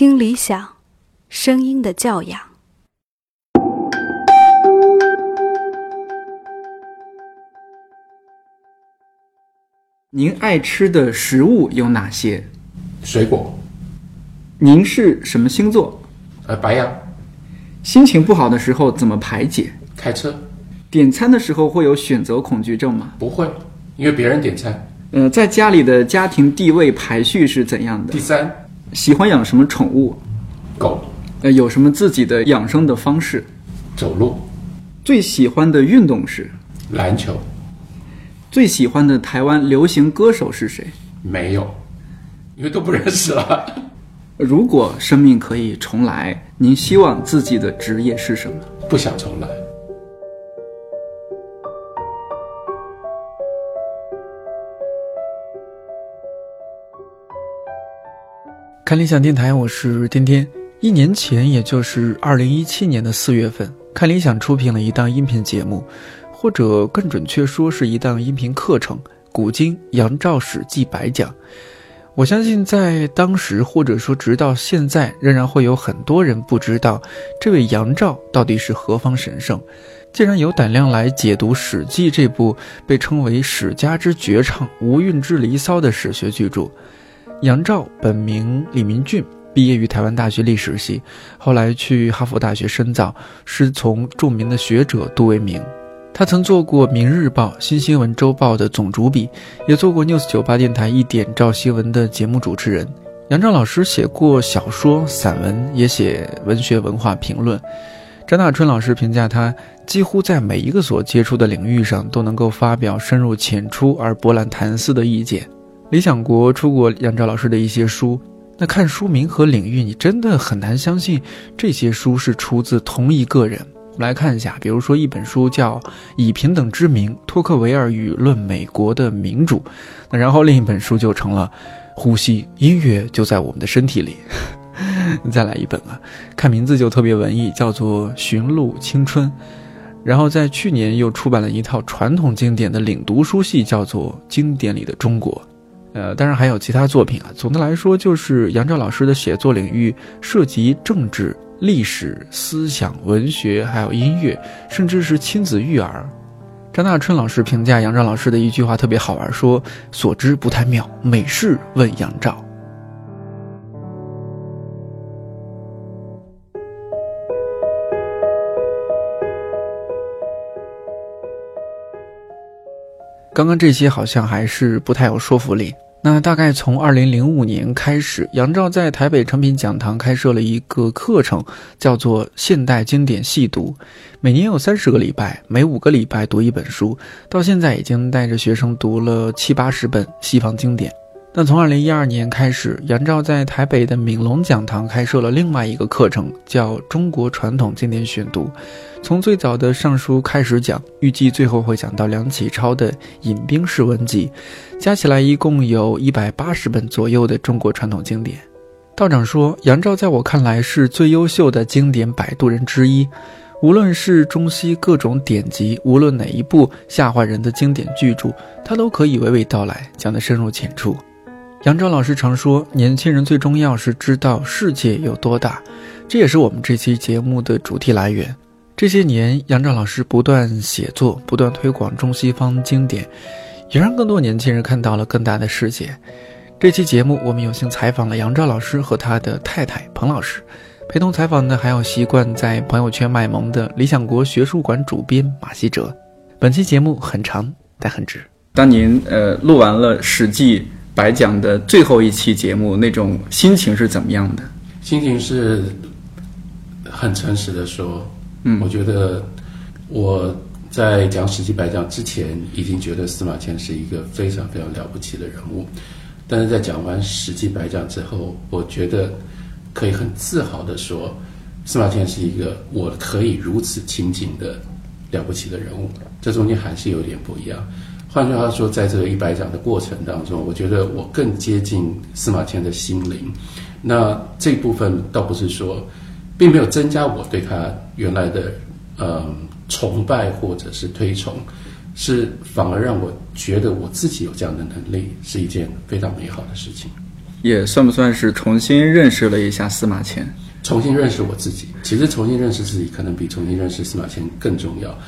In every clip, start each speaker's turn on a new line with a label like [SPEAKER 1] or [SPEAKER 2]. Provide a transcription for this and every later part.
[SPEAKER 1] 听理想，声音的教养。
[SPEAKER 2] 您爱吃的食物有哪些？
[SPEAKER 3] 水果，
[SPEAKER 2] 您是什么星座？
[SPEAKER 3] 呃，白羊，
[SPEAKER 2] 心情不好的时候怎么排解？
[SPEAKER 3] 开车
[SPEAKER 2] 点餐的时候会有选择恐惧症吗？
[SPEAKER 3] 不会，因为别人点餐。
[SPEAKER 2] 呃，在家里的家庭地位排序是怎样的
[SPEAKER 3] 第？三，
[SPEAKER 2] 喜欢养什么宠物？
[SPEAKER 3] 狗，
[SPEAKER 2] 呃，有什么自己的养生的方式？
[SPEAKER 3] 走路，
[SPEAKER 2] 最喜欢的运动是？
[SPEAKER 3] 篮球，
[SPEAKER 2] 最喜欢的台湾流行歌手是谁？
[SPEAKER 3] 没有，因为都不认识了。
[SPEAKER 2] 如果生命可以重来，您希望自己的职业是什么？
[SPEAKER 3] 不想重来。
[SPEAKER 4] 看理想电台，我是天天。一年前，也就是二零一七年的四月份，看理想出品了一档音频节目，或者更准确说是一档音频课程《古今杨照史记白讲》。我相信，在当时或者说直到现在，仍然会有很多人不知道这位杨照到底是何方神圣。竟然有胆量来解读《史记》这部被称为史家之绝唱、无韵之离骚的史学巨著。杨照本名李明俊，毕业于台湾大学历史系，后来去哈佛大学深造，师从著名的学者杜维明。他曾做过《明日报》《新新闻周报》的总主笔，也做过 News 九八电台一点照新闻的节目主持人。杨照老师写过小说、散文，也写文学文化评论。张大春老师评价他，几乎在每一个所接触的领域上都能够发表深入浅出而博览谈思的意见。理想国出过杨照老师的一些书，那看书名和领域，你真的很难相信这些书是出自同一个人。我们来看一下，比如说一本书叫《以平等之名：托克维尔与论美国的民主》，那然后另一本书就成了《呼吸音乐就在我们的身体里》。再来一本啊，看名字就特别文艺，叫做《寻路青春》。然后在去年又出版了一套传统经典的领读书系，叫做《经典里的中国》。呃，当然还有其他作品啊。总的来说，就是杨照老师的写作领域涉及政治、历史、思想、文学，还有音乐，甚至是亲子育儿。张大春老师评价杨照老师的一句话特别好玩，说：“所知不太妙，美事问杨照。”刚刚这些好像还是不太有说服力。那大概从二零零五年开始，杨照在台北诚品讲堂开设了一个课程，叫做《现代经典细读》，每年有三十个礼拜，每五个礼拜读一本书。到现在已经带着学生读了七八十本西方经典。那从二零一二年开始，杨照在台北的闽龙讲堂开设了另外一个课程，叫《中国传统经典选读》，从最早的《尚书》开始讲，预计最后会讲到梁启超的《引兵式文集》，加起来一共有一百八十本左右的中国传统经典。道长说，杨照在我看来是最优秀的经典摆渡人之一，无论是中西各种典籍，无论哪一部吓坏人的经典巨著，他都可以娓娓道来，讲得深入浅出。杨照老师常说，年轻人最重要是知道世界有多大，这也是我们这期节目的主题来源。这些年，杨照老师不断写作，不断推广中西方经典，也让更多年轻人看到了更大的世界。这期节目，我们有幸采访了杨照老师和他的太太彭老师，陪同采访的还有习惯在朋友圈卖萌的理想国学术馆主编马希哲。本期节目很长，但很值。
[SPEAKER 2] 当您呃录完了《史记》白讲的最后一期节目，那种心情是怎么样的？
[SPEAKER 3] 心情是很诚实的说，
[SPEAKER 2] 嗯
[SPEAKER 3] 我觉得我在讲《史记》白讲之前，已经觉得司马迁是一个非常非常了不起的人物，但是在讲完《史记》白讲之后，我觉得可以很自豪的说，司马迁是一个我可以如此亲近的了不起的人物，这中间还是有点不一样。换句话说，在这个一百讲的过程当中，我觉得我更接近司马迁的心灵。那这部分倒不是说，并没有增加我对他原来的嗯崇拜或者是推崇，是反而让我觉得我自己有这样的能力是一件非常美好的事情。
[SPEAKER 2] 也算不算是重新认识了一下司马迁？
[SPEAKER 3] 重新认识我自己，其实重新认识自己可能比重新认识司马迁更重要。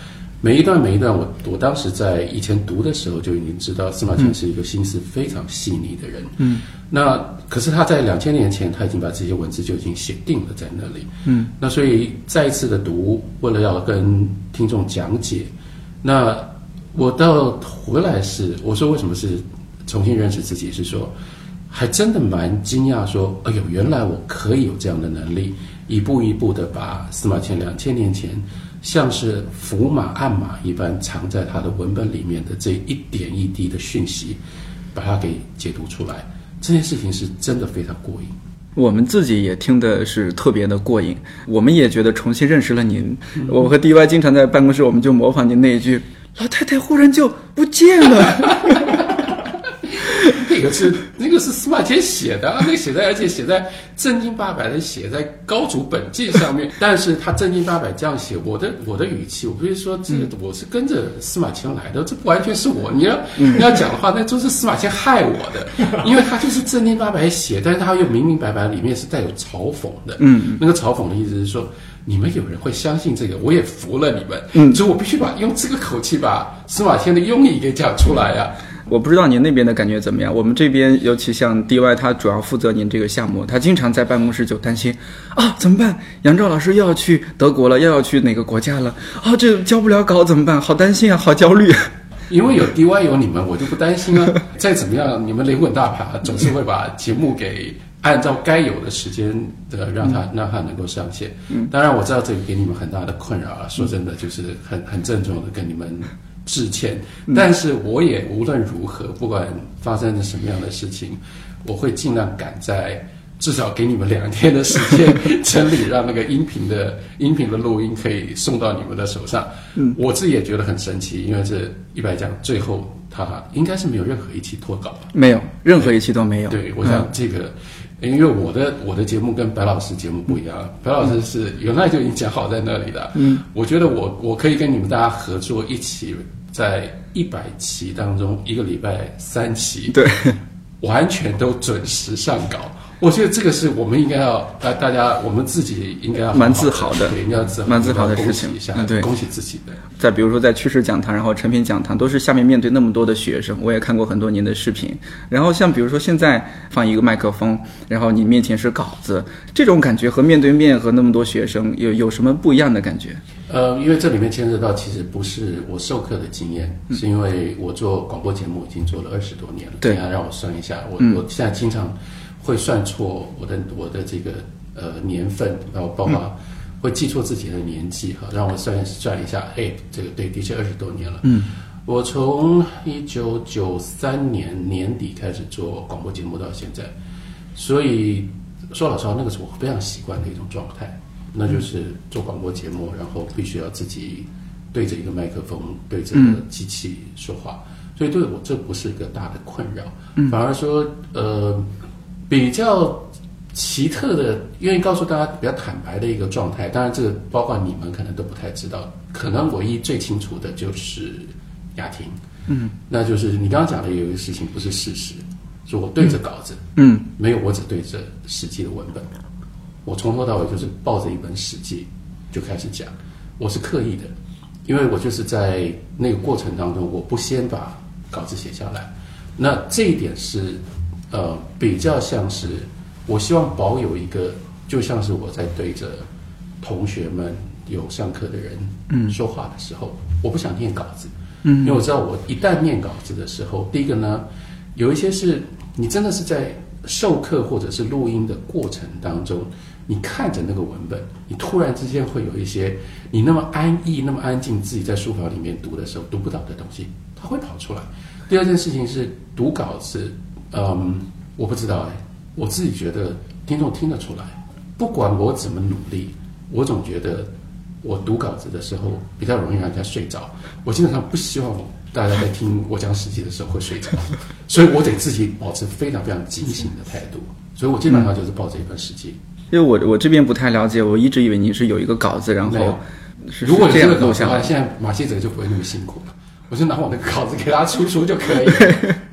[SPEAKER 3] 每一段每一段，我我当时在以前读的时候就已经知道司马迁是一个心思非常细腻的人。嗯，那可是他在两千年前他已经把这些文字就已经写定了在那里。嗯，那所以再一次的读，为了要跟听众讲解，那我到回来是我说为什么是重新认识自己，是说还真的蛮惊讶，说哎呦，原来我可以有这样的能力，一步一步的把司马迁两千年前。像是伏马暗马一般藏在他的文本里面的这一点一滴的讯息，把它给解读出来，这件事情是真的非常过瘾。
[SPEAKER 2] 我们自己也听的是特别的过瘾，我们也觉得重新认识了您。我和 DY 经常在办公室，我们就模仿您那一句：“老太太忽然就不见了。”
[SPEAKER 3] 那个是那个是司马迁写的，那个写在而且写在正经八百的写在高祖本纪上面。但是他正经八百这样写，我的我的语气，我不是说这个我是跟着司马迁来的，这不完全是我。你要你要讲的话，那就是司马迁害我的，因为他就是正经八百写，但是他又明明白白里面是带有嘲讽的。嗯，那个嘲讽的意思是说，你们有人会相信这个，我也服了你们。嗯，所以我必须把用这个口气把司马迁的用意给讲出来呀。
[SPEAKER 2] 我不知道您那边的感觉怎么样。我们这边，尤其像 DY，他主要负责您这个项目，他经常在办公室就担心啊，怎么办？杨照老师又要去德国了，又要去哪个国家了？啊，这交不了稿怎么办？好担心啊，好焦虑。
[SPEAKER 3] 因为有 DY 有你们，我就不担心啊。再怎么样，你们雷滚大牌总是会把节目给按照该有的时间的让它让它能够上线。嗯当然我知道这个给你们很大的困扰啊。说真的，就是很很郑重的跟你们。致歉，但是我也无论如何，不管发生了什么样的事情，我会尽量赶在至少给你们两天的时间整理，让那个音频的 音频的录音可以送到你们的手上。嗯，我自己也觉得很神奇，因为这一百讲最后他应该是没有任何一期脱稿
[SPEAKER 2] 没有任何一期都没有。
[SPEAKER 3] 对，我想这个，因为我的我的节目跟白老师节目不一样，白老师是原来就已经讲好在那里的。嗯，我觉得我我可以跟你们大家合作一起。在一百期当中，一个礼拜三期，
[SPEAKER 2] 对，
[SPEAKER 3] 完全都准时上稿。我觉得这个是我们应该要大大家，我们自己应该要
[SPEAKER 2] 蛮自豪
[SPEAKER 3] 的，对，要自
[SPEAKER 2] 蛮自豪的事情。
[SPEAKER 3] 嗯，对，恭喜自己的。
[SPEAKER 2] 再比如说，在趋势讲堂，然后成品讲堂，都是下面面对那么多的学生，我也看过很多您的视频。然后像比如说现在放一个麦克风，然后你面前是稿子，这种感觉和面对面和那么多学生有有什么不一样的感觉？
[SPEAKER 3] 呃，因为这里面牵涉到其实不是我授课的经验，是因为我做广播节目已经做了二十多年了。
[SPEAKER 2] 对，
[SPEAKER 3] 让我算一下，我我现在经常。会算错我的我的这个呃年份，然后包括会记错自己的年纪哈，让我算算一下，哎，这个对，的确二十多年了。嗯，我从一九九三年年底开始做广播节目到现在，所以说老实话，那个是我非常习惯的一种状态，那就是做广播节目，然后必须要自己对着一个麦克风，对着机器说话，所以对我这不是一个大的困扰，反而说呃。比较奇特的，愿意告诉大家比较坦白的一个状态。当然，这个包括你们可能都不太知道。可能唯一最清楚的就是雅婷，嗯，那就是你刚刚讲的有一个事情不是事实，说我对着稿子，嗯，没有，我只对着《史记》的文本，我从头到尾就是抱着一本《史记》就开始讲，我是刻意的，因为我就是在那个过程当中，我不先把稿子写下来，那这一点是。呃，比较像是，我希望保有一个，就像是我在对着同学们有上课的人嗯说话的时候，我不想念稿子，嗯，因为我知道我一旦念稿子的时候，第一个呢，有一些是你真的是在授课或者是录音的过程当中，你看着那个文本，你突然之间会有一些你那么安逸、那么安静，自己在书房里面读的时候读不到的东西，它会跑出来。第二件事情是读稿子。嗯，我不知道哎，我自己觉得听众听得出来，不管我怎么努力，我总觉得我读稿子的时候比较容易让人家睡着。我基本上不希望大家在听我讲史记的时候会睡着，所以我得自己保持非常非常警醒的态度。所以我基本上就是抱着一本史记。
[SPEAKER 2] 因为我我这边不太了解，我一直以为你是有一个稿子，然后
[SPEAKER 3] 如果
[SPEAKER 2] 这样
[SPEAKER 3] 录
[SPEAKER 2] 下
[SPEAKER 3] 来，现在马记者就不会那么辛苦了，我就拿我那个稿子给他出书就可以。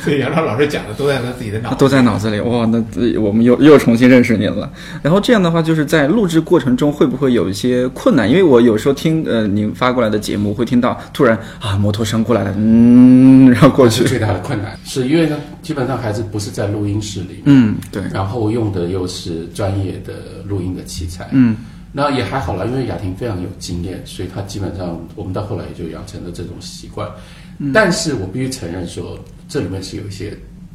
[SPEAKER 3] 所以杨超老师讲的都在他自己的脑，
[SPEAKER 2] 都在脑子里。哇，那我们又又重新认识您了。然后这样的话，就是在录制过程中会不会有一些困难？因为我有时候听呃您发过来的节目，会听到突然啊摩托声过来了，嗯，然后过去。
[SPEAKER 3] 最大的困难 是因为呢，基本上还是不是在录音室里，
[SPEAKER 2] 嗯，对。
[SPEAKER 3] 然后用的又是专业的录音的器材，
[SPEAKER 2] 嗯。
[SPEAKER 3] 那也还好了，因为雅婷非常有经验，所以她基本上我们到后来也就养成了这种习惯。但是我必须承认说，这里面是有一些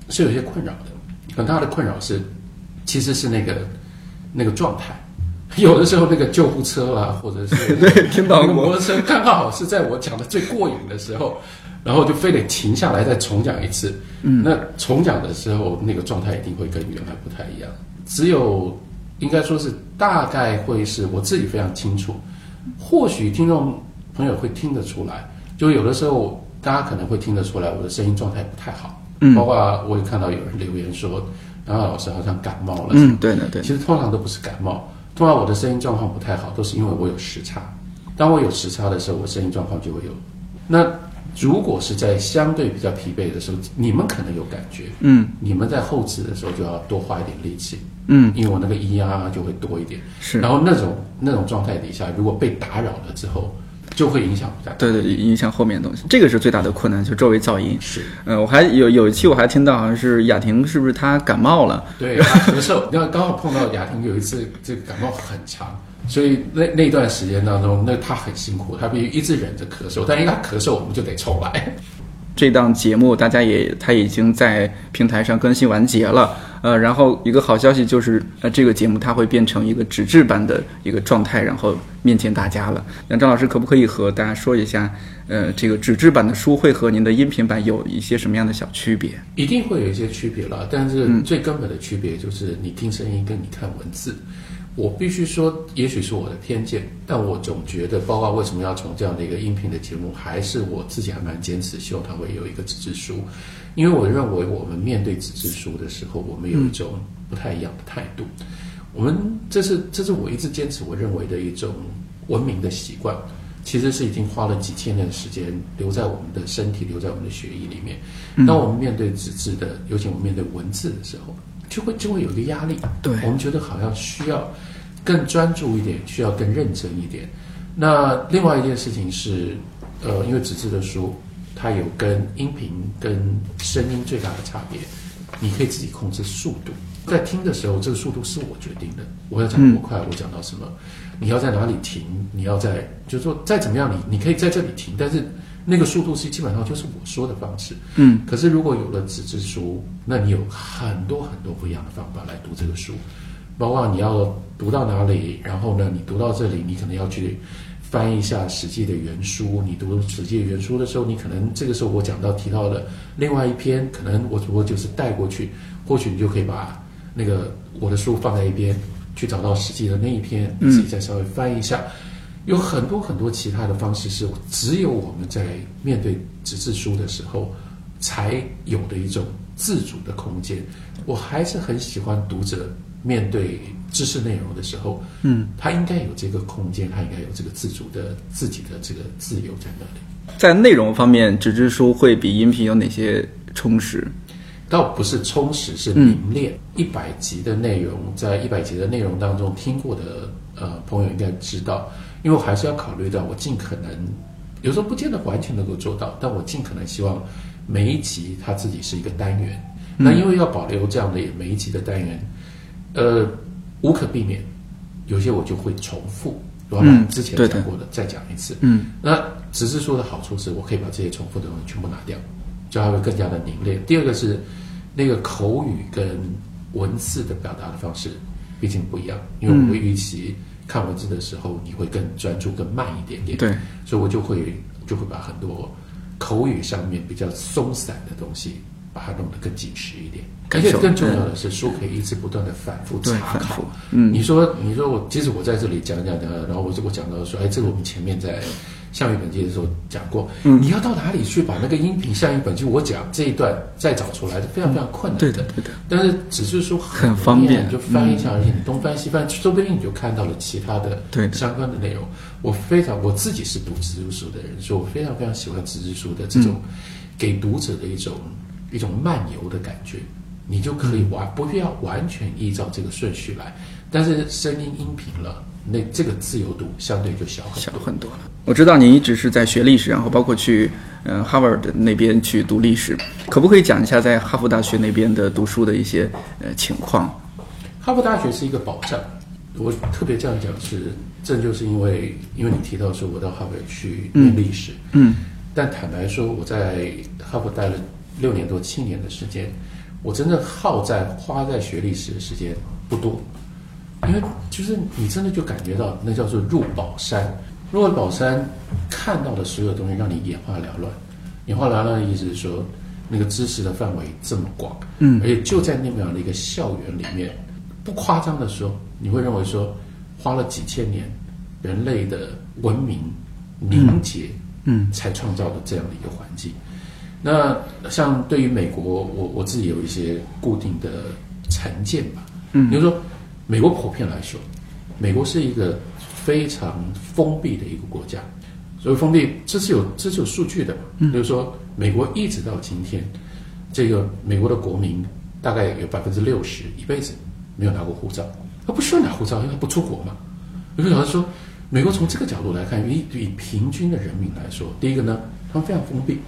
[SPEAKER 3] 是有一些困扰的。很大的困扰是，其实是那个那个状态。有的时候那个救护车啊，或者是
[SPEAKER 2] 对听到
[SPEAKER 3] 摩托车，刚好是在我讲的最过瘾的时候，然后就非得停下来再重讲一次。
[SPEAKER 2] 嗯，
[SPEAKER 3] 那重讲的时候，那个状态一定会跟原来不太一样。只有应该说是大概会是我自己非常清楚，或许听众朋友会听得出来，就有的时候。大家可能会听得出来，我的声音状态不太好。
[SPEAKER 2] 嗯，
[SPEAKER 3] 包括我也看到有人留言说，杨老师好像感冒了。
[SPEAKER 2] 嗯，对的，对。
[SPEAKER 3] 其实通常都不是感冒，通常我的声音状况不太好，都是因为我有时差。当我有时差的时候，我声音状况就会有。那如果是在相对比较疲惫的时候，你们可能有感觉。
[SPEAKER 2] 嗯，
[SPEAKER 3] 你们在后置的时候就要多花一点力气。
[SPEAKER 2] 嗯，
[SPEAKER 3] 因为我那个咿呀就会多一点。
[SPEAKER 2] 是。
[SPEAKER 3] 然后那种那种状态底下，如果被打扰了之后。就会影响
[SPEAKER 2] 对对，影响后面的东西，这个是最大的困难，就周围噪音。
[SPEAKER 3] 是，
[SPEAKER 2] 嗯，我还有有一期我还听到好像是雅婷，是不是她感冒了？
[SPEAKER 3] 对，咳嗽。那刚好碰到雅婷有一次这个感冒很强，所以那那段时间当中，那她很辛苦，她必须一直忍着咳嗽，但因为她咳嗽，我们就得重来。
[SPEAKER 2] 这档节目大家也，他已经在平台上更新完结了。呃，然后一个好消息就是，呃，这个节目它会变成一个纸质版的一个状态，然后面见大家了。那张老师可不可以和大家说一下，呃，这个纸质版的书会和您的音频版有一些什么样的小区别？
[SPEAKER 3] 一定会有一些区别了，但是最根本的区别就是你听声音跟你看文字。我必须说，也许是我的偏见，但我总觉得，包括为什么要从这样的一个音频的节目，还是我自己还蛮坚持，希望它会有一个纸质书，因为我认为我们面对纸质书的时候，我们有一种不太一样的态度。我们这是这是我一直坚持我认为的一种文明的习惯，其实是已经花了几千年的时间留在我们的身体、留在我们的血液里面。当我们面对纸质的，尤其我们面对文字的时候。就会就会有一个压力，
[SPEAKER 2] 对
[SPEAKER 3] 我们觉得好像需要更专注一点，需要更认真一点。那另外一件事情是，呃，因为纸质的书，它有跟音频跟声音最大的差别，你可以自己控制速度，在听的时候，这个速度是我决定的。我要讲多快，我讲到什么，你要在哪里停，你要在，就是说再怎么样，你你可以在这里停，但是。那个速度是基本上就是我说的方式，
[SPEAKER 2] 嗯。
[SPEAKER 3] 可是如果有了纸质书，那你有很多很多不一样的方法来读这个书，包括你要读到哪里，然后呢，你读到这里，你可能要去翻一下《史记》的原书。你读《史记》原书的时候，你可能这个时候我讲到提到的另外一篇，可能我我就是带过去，或许你就可以把那个我的书放在一边，去找到《史记》的那一篇，自己再稍微翻一下。有很多很多其他的方式，是只有我们在面对纸质书的时候才有的一种自主的空间。我还是很喜欢读者面对知识内容的时候，
[SPEAKER 2] 嗯，
[SPEAKER 3] 他应该有这个空间，他应该有这个自主的自己的这个自由在那里。
[SPEAKER 2] 在内容方面，纸质书会比音频有哪些充实？
[SPEAKER 3] 倒不是充实，是凝练。一百集的内容，在一百集的内容当中听过的呃朋友应该知道。因为我还是要考虑到，我尽可能有时候不见得完全能够做到，但我尽可能希望每一集它自己是一个单元。那因为要保留这样的每一集的单元，呃，无可避免，有些我就会重复，我把之前讲过的再讲一次。
[SPEAKER 2] 嗯，
[SPEAKER 3] 那只是说的好处是我可以把这些重复的东西全部拿掉，就它会更加的凝练。第二个是那个口语跟文字的表达的方式毕竟不一样，因为我会预期。看文字的时候，你会更专注、更慢一点点。
[SPEAKER 2] 对，
[SPEAKER 3] 所以我就会就会把很多口语上面比较松散的东西，把它弄得更紧实一点。而且更重要的是，书可以一直不断的反复查考。
[SPEAKER 2] 嗯，
[SPEAKER 3] 你说，你说我，即使我在这里讲讲讲，然后我我讲到说，哎，这个我们前面在。像一本记的时候讲过，你要到哪里去把那个音频像一本就我讲这一段再找出来，是非常非常困难
[SPEAKER 2] 的。对的，对的。
[SPEAKER 3] 但是只是说
[SPEAKER 2] 很方便，
[SPEAKER 3] 就翻一下，而且你东翻西翻，说不定你就看到了其他的对相关的内容。我非常我自己是读纸质书的人，所以我非常非常喜欢纸质书的这种给读者的一种一种漫游的感觉，你就可以完不需要完全依照这个顺序来。但是声音音频了，那这个自由度相对就小很
[SPEAKER 2] 小
[SPEAKER 3] 多。
[SPEAKER 2] 很多了。我知道你一直是在学历史，然后包括去嗯哈佛的那边去读历史，可不可以讲一下在哈佛大学那边的读书的一些呃情况？
[SPEAKER 3] 哈佛大学是一个保障，我特别这样讲是，这就是因为因为你提到说我到哈佛去念历史，
[SPEAKER 2] 嗯
[SPEAKER 3] 但坦白说我在哈佛待了六年多七年的时间，我真正耗在花在学历史的时间不多，因为就是你真的就感觉到那叫做入宝山，入宝山看到的所有东西让你眼花缭乱，眼花缭乱的意思是说那个知识的范围这么广，
[SPEAKER 2] 嗯
[SPEAKER 3] 而且就在那么样的一个校园里面，不夸张的说，你会认为说花了几千年人类的文明凝结，
[SPEAKER 2] 嗯。
[SPEAKER 3] 才创造的这样的一个环境。那像对于美国，我我自己有一些固定的成见吧。
[SPEAKER 2] 嗯
[SPEAKER 3] 比如说，美国普遍来说，美国是一个非常封闭的一个国家。所以封闭，这是有这是有数据的。嗯比如说，美国一直到今天，这个美国的国民大概有百分之六十一辈子没有拿过护照，他不需要拿护照，因为他不出国嘛。有个老师说，美国从这个角度来看，以以平均的人民来说，第一个呢，他们非常封闭。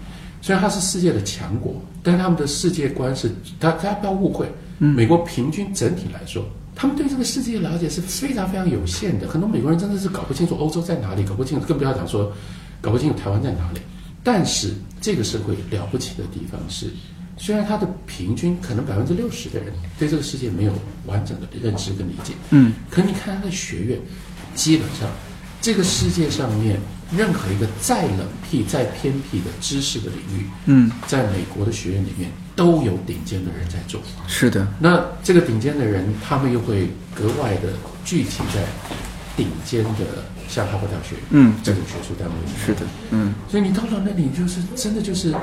[SPEAKER 3] 虽然它是世界的强国，但是他们的世界观是，大大家不要误会，美国平均整体来说，他们对这个世界了解是非常非常有限的。很多美国人真的是搞不清楚欧洲在哪里，搞不清楚，更不要讲说搞不清楚台湾在哪里。但是这个社会了不起的地方是，虽然它的平均可能百分之六十的人对这个世界没有完整的认知跟理解，
[SPEAKER 2] 嗯，
[SPEAKER 3] 可你看他的学院，基本上这个世界上面任何一个再冷僻、再偏僻的知识的领域，
[SPEAKER 2] 嗯，
[SPEAKER 3] 在美国的学院里面都有顶尖的人在做。
[SPEAKER 2] 是的，
[SPEAKER 3] 那这个顶尖的人，他们又会格外的聚集在顶尖的，像哈佛大学，
[SPEAKER 2] 嗯
[SPEAKER 3] 这种学术单位里面。
[SPEAKER 2] 是的，嗯
[SPEAKER 3] 所以你到了那里，就是真的就是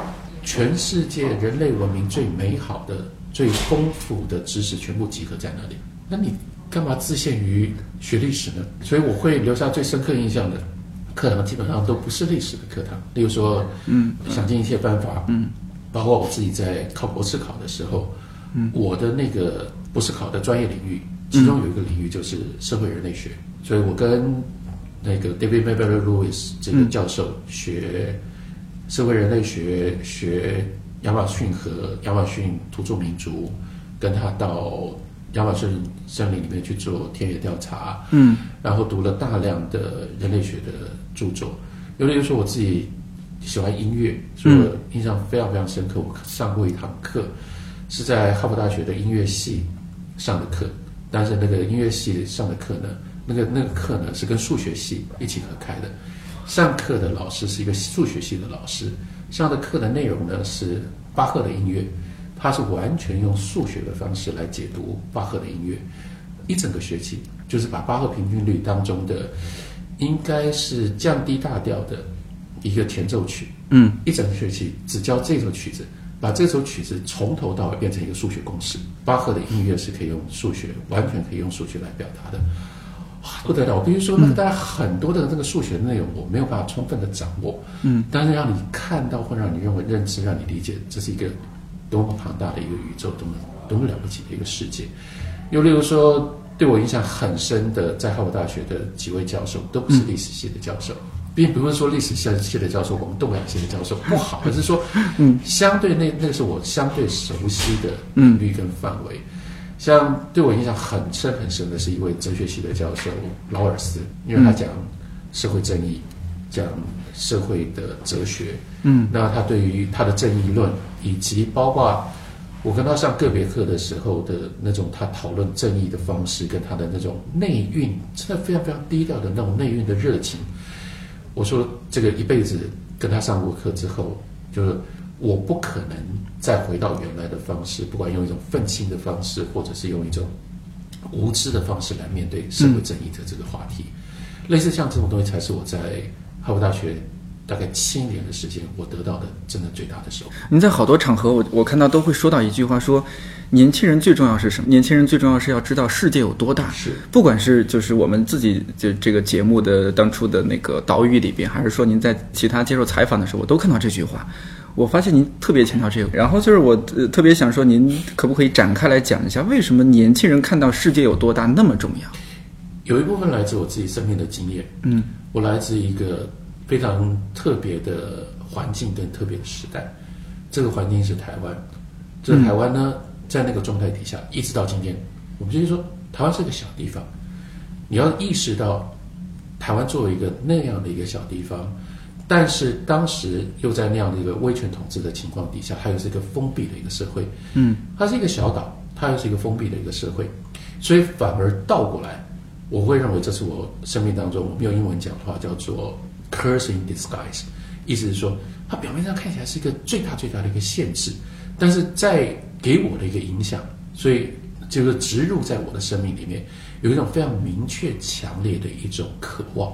[SPEAKER 3] 全世界人类文明最美好的、最丰富的知识全部集合在那里。那你干嘛自限于学历史呢？所以我会留下最深刻印象的课堂，基本上都不是历史的课堂。例如说，嗯，想尽一切办法，嗯，包括我自己在考博士考的时候，嗯，我的那个博士考的专业领域，其中有一个领域就是社会人类学，所以我跟那个 David Mayberry Lewis 这个教授学社会人类学，学亚马逊和亚马逊土著民族，跟他到亚马逊森林里面去做田野调查，
[SPEAKER 2] 嗯
[SPEAKER 3] 然后读了大量的人类学的著作。有的时候我自己喜欢音乐，所以我印象非常非常深刻。我上过一堂课，是在哈佛大学的音乐系上的课，但是那个音乐系上的课呢，那个那个课呢是跟数学系一起合开的。上课的老师是一个数学系的老师，上的课的内容呢是巴赫的音乐，他是完全用数学的方式来解读巴赫的音乐。一整个学期就是把巴赫平均律当中的应该是降低大调的一个前奏曲，
[SPEAKER 2] 嗯
[SPEAKER 3] 一整个学期只教这首曲子，把这首曲子从头到尾变成一个数学公式。巴赫的音乐是可以用数学，完全可以用数学来表达的。不得了！我必须说，那个大家很多的这个数学内容，我没有办法充分的掌握。
[SPEAKER 2] 嗯，
[SPEAKER 3] 但是让你看到，会让你认为认知，让你理解，这是一个多么庞大的一个宇宙，多么多么了不起的一个世界。又例如说，对我影响很深的，在哈佛大学的几位教授，都不是历史系的教授。并不是说历史系的教授，我们动物系的教授不好，而是说，嗯，相对那那是我相对熟悉的领域跟范围。像对我影响很深很深的是一位哲学系的教授劳尔斯，因为他讲社会正义，讲社会的哲学，
[SPEAKER 2] 嗯，
[SPEAKER 3] 那他对于他的正义论，以及包括我跟他上个别课的时候的那种他讨论正义的方式，跟他的那种内蕴，真的非常非常低调的那种内蕴的热情。我说这个一辈子跟他上过课之后，就是我不可能再回到原来的方式，不管用一种愤青的方式，或者是用一种无知的方式来面对社会正义的这个话题。类似像这种东西，才是我在哈佛大学大概七年的时间，我得到的真的最大的收获。
[SPEAKER 2] 您在好多场合，我我看到都会说到一句话说，年轻人最重要是什么？年轻人最重要是要知道世界有多大。
[SPEAKER 3] 是
[SPEAKER 2] 不管是就是我们自己就这个节目的当初的那个岛屿里边，还是说您在其他接受采访的时候，我都看到这句话。我发现您特别强调这个，然后就是我、呃、特别想说，您可不可以展开来讲一下，为什么年轻人看到世界有多大那么重要？
[SPEAKER 3] 有一部分来自我自己生命的经验，
[SPEAKER 2] 嗯，
[SPEAKER 3] 我来自一个非常特别的环境跟特别的时代，这个环境是台湾，这个台湾呢，在那个状态底下，一直到今天，我们就是说，台湾是个小地方，你要意识到，台湾作为一个那样的一个小地方。但是当时又在那样的一个威权统治的情况底下，它又是一个封闭的一个社会。
[SPEAKER 2] 嗯，
[SPEAKER 3] 它是一个小岛，它又是一个封闭的一个社会，所以反而倒过来，我会认为这是我生命当中，我们用英文讲的话叫做 curse in disguise，意思是说，它表面上看起来是一个最大最大的一个限制，但是在给我的一个影响，所以就是植入在我的生命里面，有一种非常明确、强烈的一种渴望。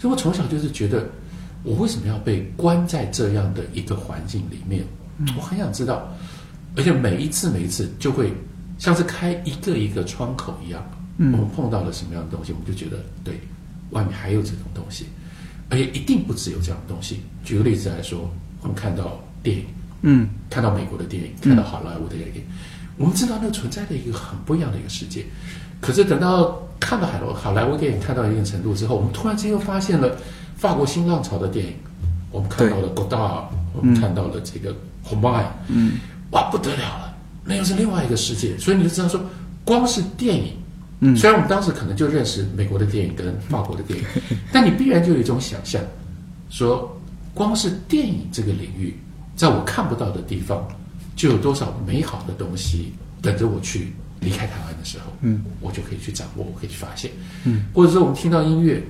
[SPEAKER 3] 所以我从小就是觉得。我为什么要被关在这样的一个环境里面？我很想知道，而且每一次每一次就会像是开一个一个窗口一样，我们碰到了什么样的东西，我们就觉得对，外面还有这种东西，而且一定不只有这样的东西。举个例子来说，我们看到电影，
[SPEAKER 2] 嗯，
[SPEAKER 3] 看到美国的电影，看到好莱坞的电影，我们知道那存在的一个很不一样的一个世界。可是等到看到好莱好莱坞电影看到一定程度之后，我们突然间又发现了。法国新浪潮的电影，我们看到了 Godard，我们看到了这个 o m a
[SPEAKER 2] 嗯，
[SPEAKER 3] 哇，不得了了，那又是另外一个世界。所以你就知道说，光是电影，
[SPEAKER 2] 嗯，
[SPEAKER 3] 虽然我们当时可能就认识美国的电影跟法国的电影，但你必然就有一种想象，说光是电影这个领域，在我看不到的地方，就有多少美好的东西等着我去离开台湾的时候，
[SPEAKER 2] 嗯，
[SPEAKER 3] 我就可以去掌握，我可以去发现，
[SPEAKER 2] 嗯，
[SPEAKER 3] 或者说我们听到音乐，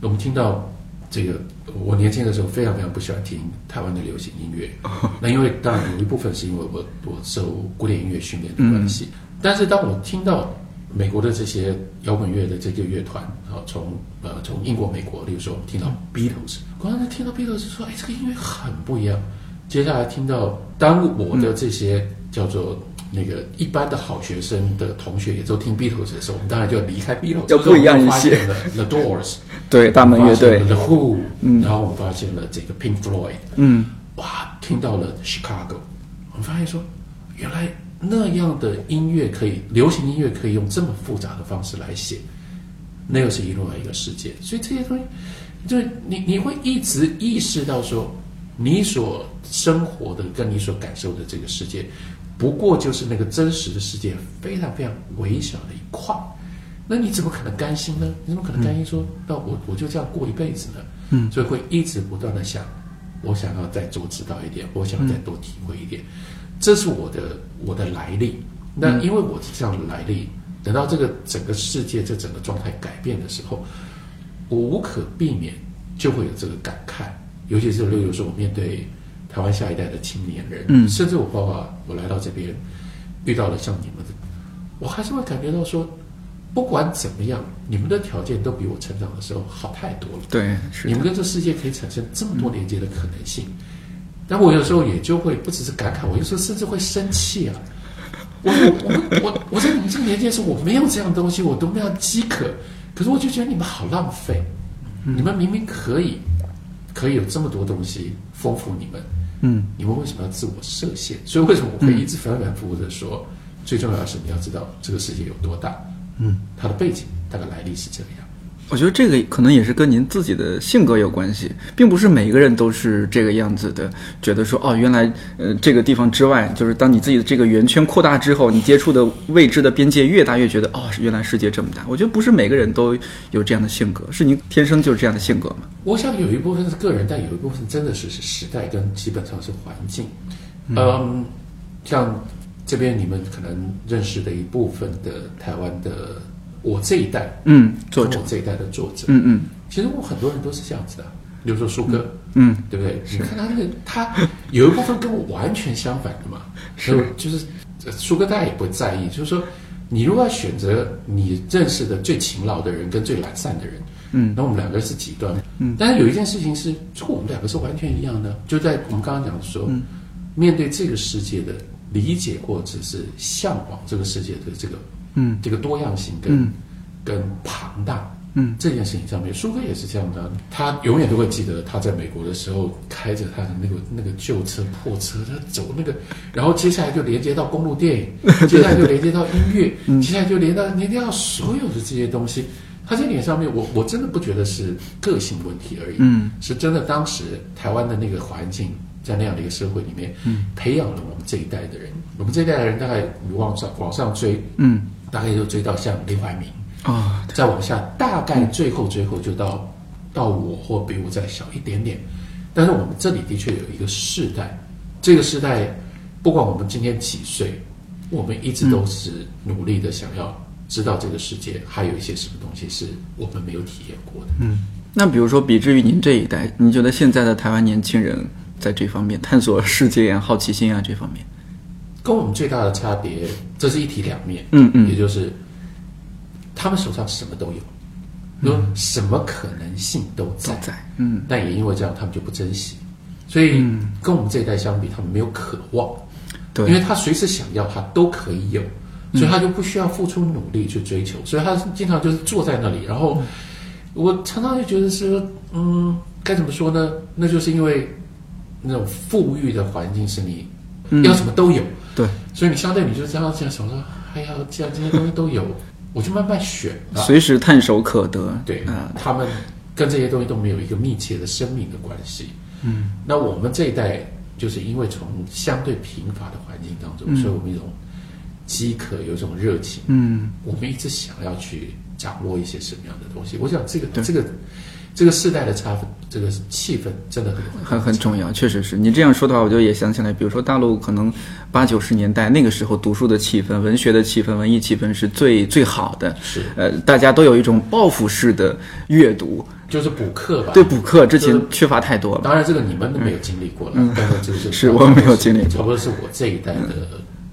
[SPEAKER 3] 我们听到。这个我年轻的时候非常非常不喜欢听台湾的流行音乐，那因为当然有一部分是因为我我受古典音乐训练的关系，但是当我听到美国的这些摇滚乐的这个乐团啊，从呃从英国、美国，例如说我们听到 Beatles，刚才听到 Beatles 说，哎，这个音乐很不一样。接下来听到当我的这些叫做那个一般的好学生的同学也都听 Beatles 的时候，我们当然就要离开 Beatles，
[SPEAKER 2] 要不一样一些。
[SPEAKER 3] The Doors。
[SPEAKER 2] 对，大门乐队
[SPEAKER 3] ，The Who，嗯，然后我们发现了这个 Pink Floyd，
[SPEAKER 2] 嗯，
[SPEAKER 3] 哇，听到了 Chicago，我们发现说，原来那样的音乐可以，流行音乐可以用这么复杂的方式来写，那又是另外一个世界。所以这些东西，就是你你会一直意识到说，你所生活的跟你所感受的这个世界，不过就是那个真实的世界非常非常微小的一块。那你怎么可能甘心呢？你怎么可能甘心说，那我我就这样过一辈子呢？
[SPEAKER 2] 嗯，
[SPEAKER 3] 所以会一直不断的想，我想要再多知道一点，我想要再多体会一点，这是我的我的来历。那因为我是这样的来历，等到这个整个世界这整个状态改变的时候，我无可避免就会有这个感慨，尤其是例如说我面对台湾下一代的青年人，
[SPEAKER 2] 嗯
[SPEAKER 3] 甚至我包括我来到这边遇到了像你们的，我还是会感觉到说。不管怎么样，你们的条件都比我成长的时候好太多了。
[SPEAKER 2] 对，是
[SPEAKER 3] 你们跟这世界可以产生这么多连接的可能性。但我有时候也就会不只是感慨，我有时候甚至会生气啊！我我我我在你们这个年纪的时候，我没有这样的东西，我都没有饥渴。可是我就觉得你们好浪费，你们明明可以可以有这么多东西丰富你们，
[SPEAKER 2] 嗯，
[SPEAKER 3] 你们为什么要自我设限？所以为什么我会一直反反复复的说，最重要的是你要知道这个世界有多大。
[SPEAKER 2] 嗯，
[SPEAKER 3] 它的背景大概来历是这样。
[SPEAKER 2] 我觉得这个可能也是跟您自己的性格有关系，并不是每个人都是这个样子的。觉得说哦，原来呃这个地方之外，就是当你自己的这个圆圈扩大之后，你接触的未知的边界越大，越觉得哦，原来世界这么大。我觉得不是每个人都有这样的性格，是您天生就是这样的性格吗？
[SPEAKER 3] 我想有一部分是个人，但有一部分真的是是时代跟基本上是环境。嗯，像。这边你们可能认识的一部分的台湾的我这一代，
[SPEAKER 2] 嗯，作者。
[SPEAKER 3] 我这一代的作者，
[SPEAKER 2] 嗯嗯，
[SPEAKER 3] 其实我很多人都是这样子的，比如说舒哥，
[SPEAKER 2] 嗯，
[SPEAKER 3] 对不对？你看他那个，他 有一部分跟我完全相反的嘛，
[SPEAKER 2] 是。
[SPEAKER 3] 就是舒哥大家也不会在意，就是说你如果要选择你认识的最勤劳的人跟最懒散的人，
[SPEAKER 2] 嗯，
[SPEAKER 3] 那我们两个是极端，
[SPEAKER 2] 嗯，
[SPEAKER 3] 但是有一件事情是，我们两个是完全一样的，就在我们刚刚讲的说，
[SPEAKER 2] 嗯，
[SPEAKER 3] 面对这个世界的。理解或者是向往这个世界的这个，
[SPEAKER 2] 嗯，
[SPEAKER 3] 这个多样性跟、
[SPEAKER 2] 嗯、
[SPEAKER 3] 跟庞大，
[SPEAKER 2] 嗯。
[SPEAKER 3] 这件事情上面，舒哥也是这样的，他永远都会记得他在美国的时候开着他的那个那个旧车破车，他走那个，然后接下来就连接到公路电影，接下来就连接到音乐，接下来就连到连接到所有的这些东西。他这点上面，我我真的不觉得是个性问题而已，
[SPEAKER 2] 嗯，
[SPEAKER 3] 是真的当时台湾的那个环境，在那样的一个社会里面，嗯，培养了我们这一代的人。我们这一代的人大概你往上往上追，
[SPEAKER 2] 嗯，
[SPEAKER 3] 大概就追到像林怀民，
[SPEAKER 2] 啊，
[SPEAKER 3] 再往下，大概最后最后就到到我或比我再小一点点。但是我们这里的确有一个世代，这个世代不管我们今天几岁，我们一直都是努力的想要知道这个世界还有一些什么东西是我们没有体验过的。
[SPEAKER 2] 嗯，那比如说，比之于您这一代，你觉得现在的台湾年轻人在这方面探索世界啊、好奇心啊这方面，
[SPEAKER 3] 跟我们最大的差别，这是一体两面。
[SPEAKER 2] 嗯嗯
[SPEAKER 3] 也就是他们手上什么都有，说什么可能性都在，
[SPEAKER 2] 嗯
[SPEAKER 3] 但也因为这样，他们就不珍惜。所以跟我们这一代相比，他们没有渴望，
[SPEAKER 2] 对，
[SPEAKER 3] 因为他随时想要，他都可以有，所以他就不需要付出努力去追求，所以他经常就是坐在那里。然后我常常就觉得是说，嗯，该怎么说呢？那就是因为那种富裕的环境是你
[SPEAKER 2] 嗯。
[SPEAKER 3] 要什么都有，
[SPEAKER 2] 对，
[SPEAKER 3] 所以你相对你就这样这样想说，哎呀，既然这些东西都有，我就慢慢选啊。
[SPEAKER 2] 随时探手可得，
[SPEAKER 3] 对
[SPEAKER 2] 啊，，
[SPEAKER 3] 他们跟这些东西都没有一个密切的生命的关系。嗯，那我们这一代就是因为从相对贫乏的环境当中，所以我们有一种饥渴，有一种热情，
[SPEAKER 2] 嗯，
[SPEAKER 3] 我们一直想要去掌握一些什么样的东西。我想这个
[SPEAKER 2] 对。
[SPEAKER 3] 这个这个世代的差分，这个气氛真的很
[SPEAKER 2] 很很重要，确实是。你这样说的话，我就也想起来，比如说大陆可能八九十年代那个时候读书的气氛、文学的气氛、文艺气氛是最最好的，
[SPEAKER 3] 是。
[SPEAKER 2] 呃，大家都有一种报复式的阅读，
[SPEAKER 3] 就是补课吧。
[SPEAKER 2] 对补课之前缺乏太多了，
[SPEAKER 3] 当然，这个你们都没有经历过了，但是这个 是
[SPEAKER 2] 是我没有经历过。
[SPEAKER 3] 差不多是我这一代的，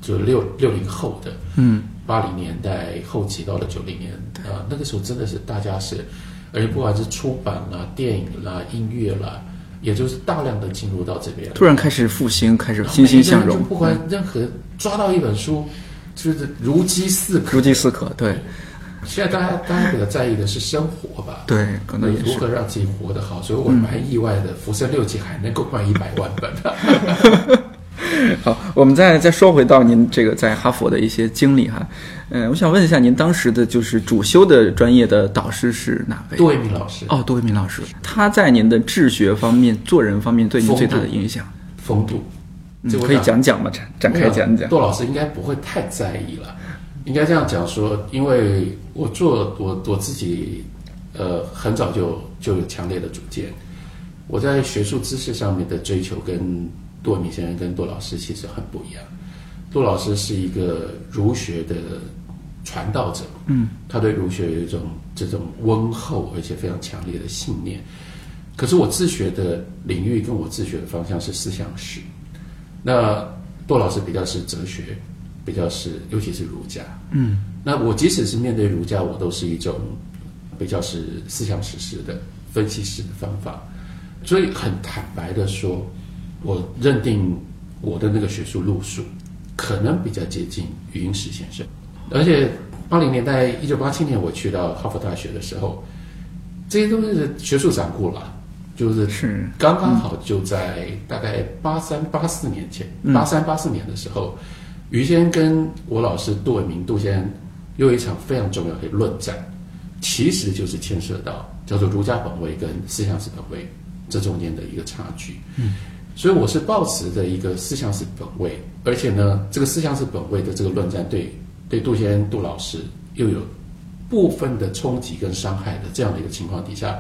[SPEAKER 3] 就六六零后的，
[SPEAKER 2] 嗯，
[SPEAKER 3] 八零年代后期到了九零年啊、那个时候真的是大家是，而且不管是出版啦、电影啦、音乐啦，也就是大量的进入到这边，
[SPEAKER 2] 突然开始复兴，开始欣欣向荣
[SPEAKER 3] 就，不管任何抓到一本书，就是如饥似渴。
[SPEAKER 2] 如饥似渴，对
[SPEAKER 3] 现在大家大家比较在意的是生活吧，
[SPEAKER 2] 对，可能
[SPEAKER 3] 如。何让自己活得好，所以我蛮意外的，浮生六记》还能够卖一百万本。
[SPEAKER 2] 好，我们再再说回到您这个在哈佛的一些经历哈，嗯、我想问一下，您当时的就是主修的专业的导师是哪位？
[SPEAKER 3] 杜维明老师，
[SPEAKER 2] 哦，杜维明老师，他在您的治学方面、做人方面对您最大的影响，
[SPEAKER 3] 风度，
[SPEAKER 2] 嗯可以讲讲吗？展展开讲讲。
[SPEAKER 3] 杜老师应该不会太在意了，应该这样讲说，因为我做我我自己，呃，很早就就有强烈的主见，我在学术知识上面的追求跟杜维明先生跟杜老师其实很不一样。杜老师是一个儒学的传道者，
[SPEAKER 2] 嗯，
[SPEAKER 3] 他对儒学有一种这种温厚而且非常强烈的信念。可是我自学的领域跟我自学的方向是思想史，那杜老师比较是哲学，比较是尤其是儒家，
[SPEAKER 2] 嗯，
[SPEAKER 3] 那我即使是面对儒家，我都是一种比较是思想史式的分析式的方法，所以很坦白的说，我认定我的那个学术路数可能比较接近余英时先生，而且八零年代一九八七年我去到哈佛大学的时候，这些都是学术掌故了，就是
[SPEAKER 2] 是。
[SPEAKER 3] 刚刚好就在大概八三八四年前，八三八四年的时候，于先生跟我老师杜伟明杜先生又有一场非常重要的论战，其实就是牵涉到叫做儒家本位跟思想史本位这中间的一个差距。嗯，所以我是抱持着一个思想史本位，而且呢，这个思想史本位的这个论战对对杜先生杜老师又有部分的冲击跟伤害的这样的一个情况底下。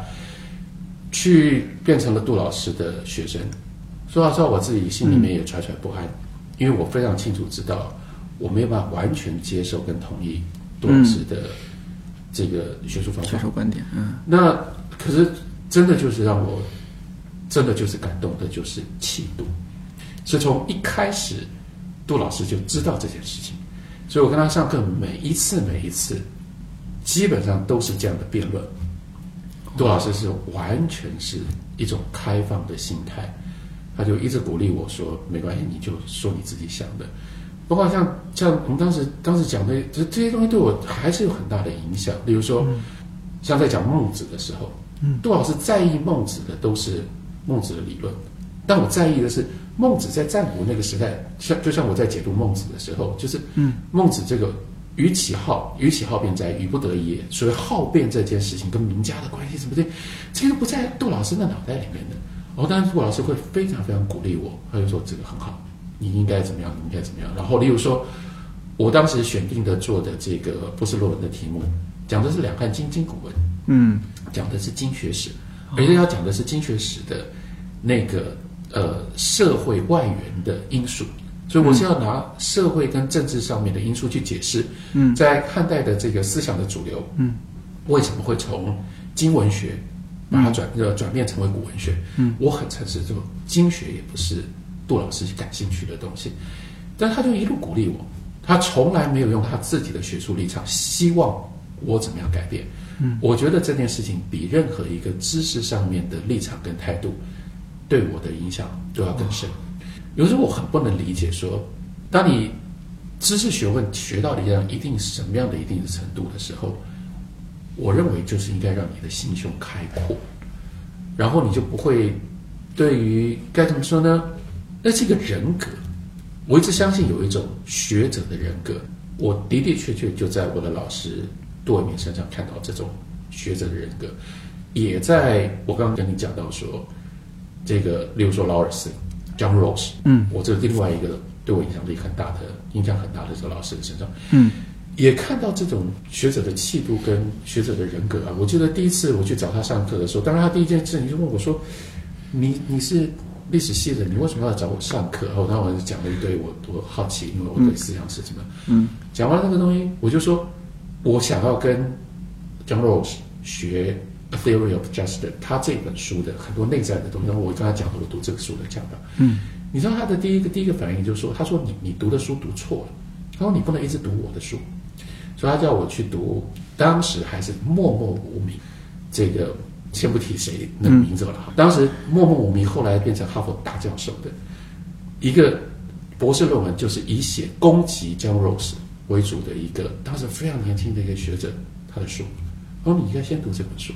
[SPEAKER 3] 去变成了杜老师的学生。说老实话，我自己心里面也揣揣不安，因为我非常清楚知道，我没有办法完全接受跟同意杜老师的这个学术方法。
[SPEAKER 2] 学术观点，嗯
[SPEAKER 3] 那可是真的就是让我真的就是感动的，就是气度，是从一开始杜老师就知道这件事情，所以我跟他上课每一次每一次，基本上都是这样的辩论。杜老师是完全是一种开放的心态，他就一直鼓励我说：“没关系，你就说你自己想的。”包括像像我们当时当时讲的这这些东西，对我还是有很大的影响。例如说，像在讲孟子的时候，嗯，杜老师在意孟子的都是孟子的理论，但我在意的是孟子在战国那个时代，像就像我在解读孟子的时候，就是嗯，孟子这个与其好，与其好辩哉，与不得已也。所谓好辩这件事情跟名家的关系什么的，这个不在杜老师的脑袋里面的。然后当然杜老师会非常非常鼓励我，他就说这个很好，你应该怎么样，你应该怎么样。然后例如说，我当时选定的做的这个博士论文的题目。讲的是两汉经经古文，
[SPEAKER 2] 嗯，
[SPEAKER 3] 讲的是经学史，而且要讲的是经学史的那个呃社会外援的因素，所以我是要拿社会跟政治上面的因素去解释，嗯，在汉代的这个思想的主流，嗯，为什么会从经文学把它转呃转变成为古文学？嗯，我很诚实，这个经学也不是杜老师感兴趣的东西，但他就一路鼓励我，他从来没有用他自己的学术立场，希望。我怎么样改变？嗯，我觉得这件事情比任何一个知识上面的立场跟态度，对我的影响都要更深。有时候我很不能理解，说当你知识学问学到一样一定什么样的一定的程度的时候，我认为就是应该让你的心胸开阔，然后你就不会对于该怎么说呢？那是一个人格。我一直相信有一种学者的人格，我的的确确就在我的老师。杜伟明身上看到这种学者的人格，也在我刚刚跟你讲到说，这个，例如说劳尔斯，John Ross，嗯，我这另外一个对我影响力很大的、影响很大的这个老师的身上，嗯，也看到这种学者的气度跟学者的人格啊。我记得第一次我去找他上课的时候，当然他第一件事你就问我说：“你你是历史系的，你为什么要找我上课？”然后当我就讲了一堆我我好奇，因为我对思想是什么，嗯，讲完那个东西，我就说。我想要跟 John Rawls 学《A Theory of Justice》，他这本书的很多内在的东西。然后我跟他讲，我读这个书的讲的。嗯，你知道他的第一个第一个反应就是说，他说你你读的书读错了，他说你不能一直读我的书，所以他叫我去读当时还是默默无名，这个先不提谁那个名字了哈。当时默默无名，后来变成哈佛大教授的一个博士论文，就是以写攻击 John Rawls。为主的一个当时非常年轻的一个学者，他的书，他说你应该先读这本书，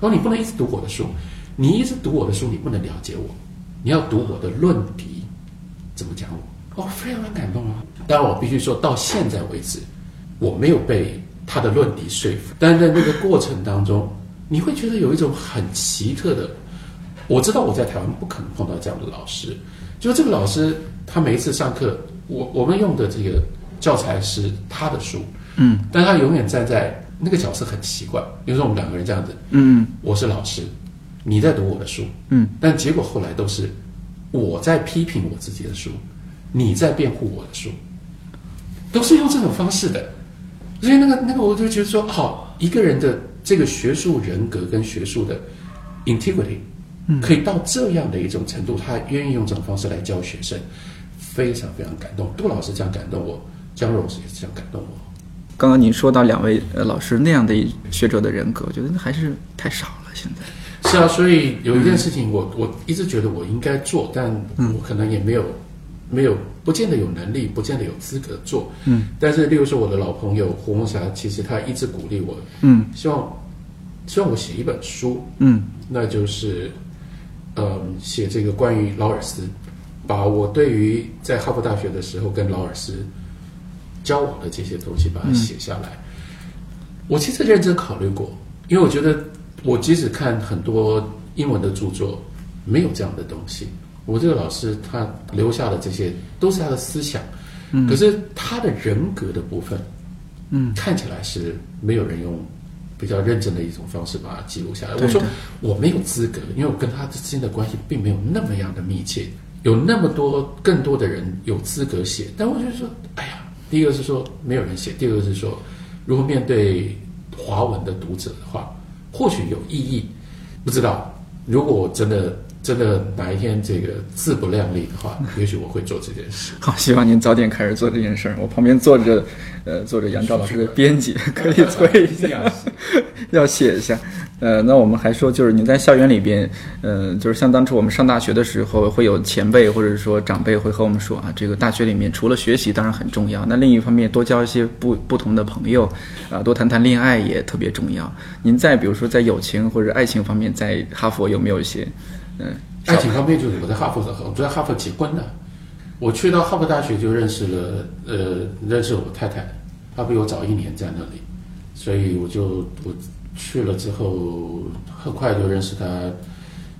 [SPEAKER 3] 他说你不能一直读我的书，你一直读我的书，你不能了解我，你要读我的论题，怎么讲我？哦，非常的感动啊！当然我必须说到现在为止，我没有被他的论题说服，但是在那个过程当中，你会觉得有一种很奇特的，我知道我在台湾不可能碰到这样的老师，就这个老师他每一次上课，我我们用的这个。教材是他的书，嗯，但他永远站在那个角色很奇怪。比如说我们两个人这样子，嗯，我是老师，你在读我的书，嗯，但结果后来都是我在批评我自己的书，你在辩护我的书，都是用这种方式的。所以那个那个，我就觉得说，好，一个人的这个学术人格跟学术的 integrity，嗯，可以到这样的一种程度，他愿意用这种方式来教学生，非常非常感动。杜老师这样感动我。江荣是也是这样感动我。
[SPEAKER 2] 刚刚您说到两位呃老师那样的学者的人格，我觉得那还是太少了。现在
[SPEAKER 3] 是啊，所以有一件事情，我我一直觉得我应该做，但我可能也没有没有，不见得有能力，不见得有资格做。嗯，但是例如说我的老朋友胡梦霞，其实他一直鼓励我，嗯，希望希望我写一本书，嗯，那就是呃写这个关于劳尔斯，把我对于在哈佛大学的时候跟劳尔斯。交往的这些东西，把它写下来。我其实认真考虑过，因为我觉得，我即使看很多英文的著作，没有这样的东西。我这个老师他留下的这些，都是他的思想，可是他的人格的部分，嗯，看起来是没有人用比较认真的一种方式把它记录下来。我说我没有资格，因为我跟他之间的关系并没有那么样的密切，有那么多更多的人有资格写，但我就说。第一个是说没有人写，第二个是说，如果面对华文的读者的话，或许有意义，不知道。如果我真的真的哪一天这个自不量力的话，也许我会做这件事。
[SPEAKER 2] 好，希望您早点开始做这件事儿。我旁边坐着，呃，坐着杨照老师的编辑，可以催一下。要写一下。呃，那我们还说，就是你在校园里边，呃，就是像当初我们上大学的时候，会有前辈或者说长辈会和我们说啊，这个大学里面除了学习当然很重要，那另一方面多交一些不不同的朋友，啊，多谈谈恋爱也特别重要。您在比如说在友情或者爱情方面，在哈佛有没有一些，嗯、
[SPEAKER 3] 爱情方面就是我在哈佛的，我在哈佛结婚的。我去到哈佛大学就认识了，呃，认识我太太，她比我早一年在那里，所以我就我去了之后，很快就认识他。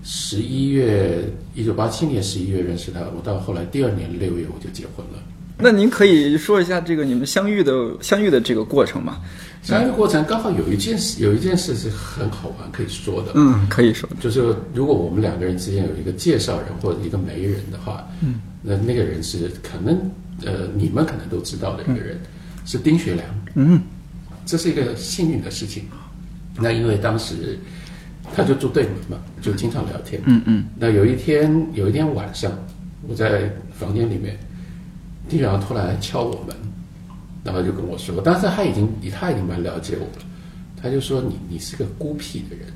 [SPEAKER 3] 十一月，一九八七年十一月认识他，我到后来第二年六月我就结婚了。
[SPEAKER 2] 那您可以说一下这个你们相遇的相遇的这个过程吗？
[SPEAKER 3] 相遇过程刚好有一件事，有一件事是很好玩可以说的。
[SPEAKER 2] 嗯，可以说。
[SPEAKER 3] 就是如果我们两个人之间有一个介绍人或者一个媒人的话，嗯，那那个人是可能呃你们可能都知道的一个人，是丁学良。
[SPEAKER 2] 嗯，
[SPEAKER 3] 这是一个幸运的事情。那因为当时他就住对门嘛，就经常聊天。
[SPEAKER 2] 嗯嗯。
[SPEAKER 3] 那有一天有一天晚上，我在房间里面，丁学良突然来敲我门，然后就跟我说，当时他已经他已经蛮了解我了，他就说你你是个孤僻的人。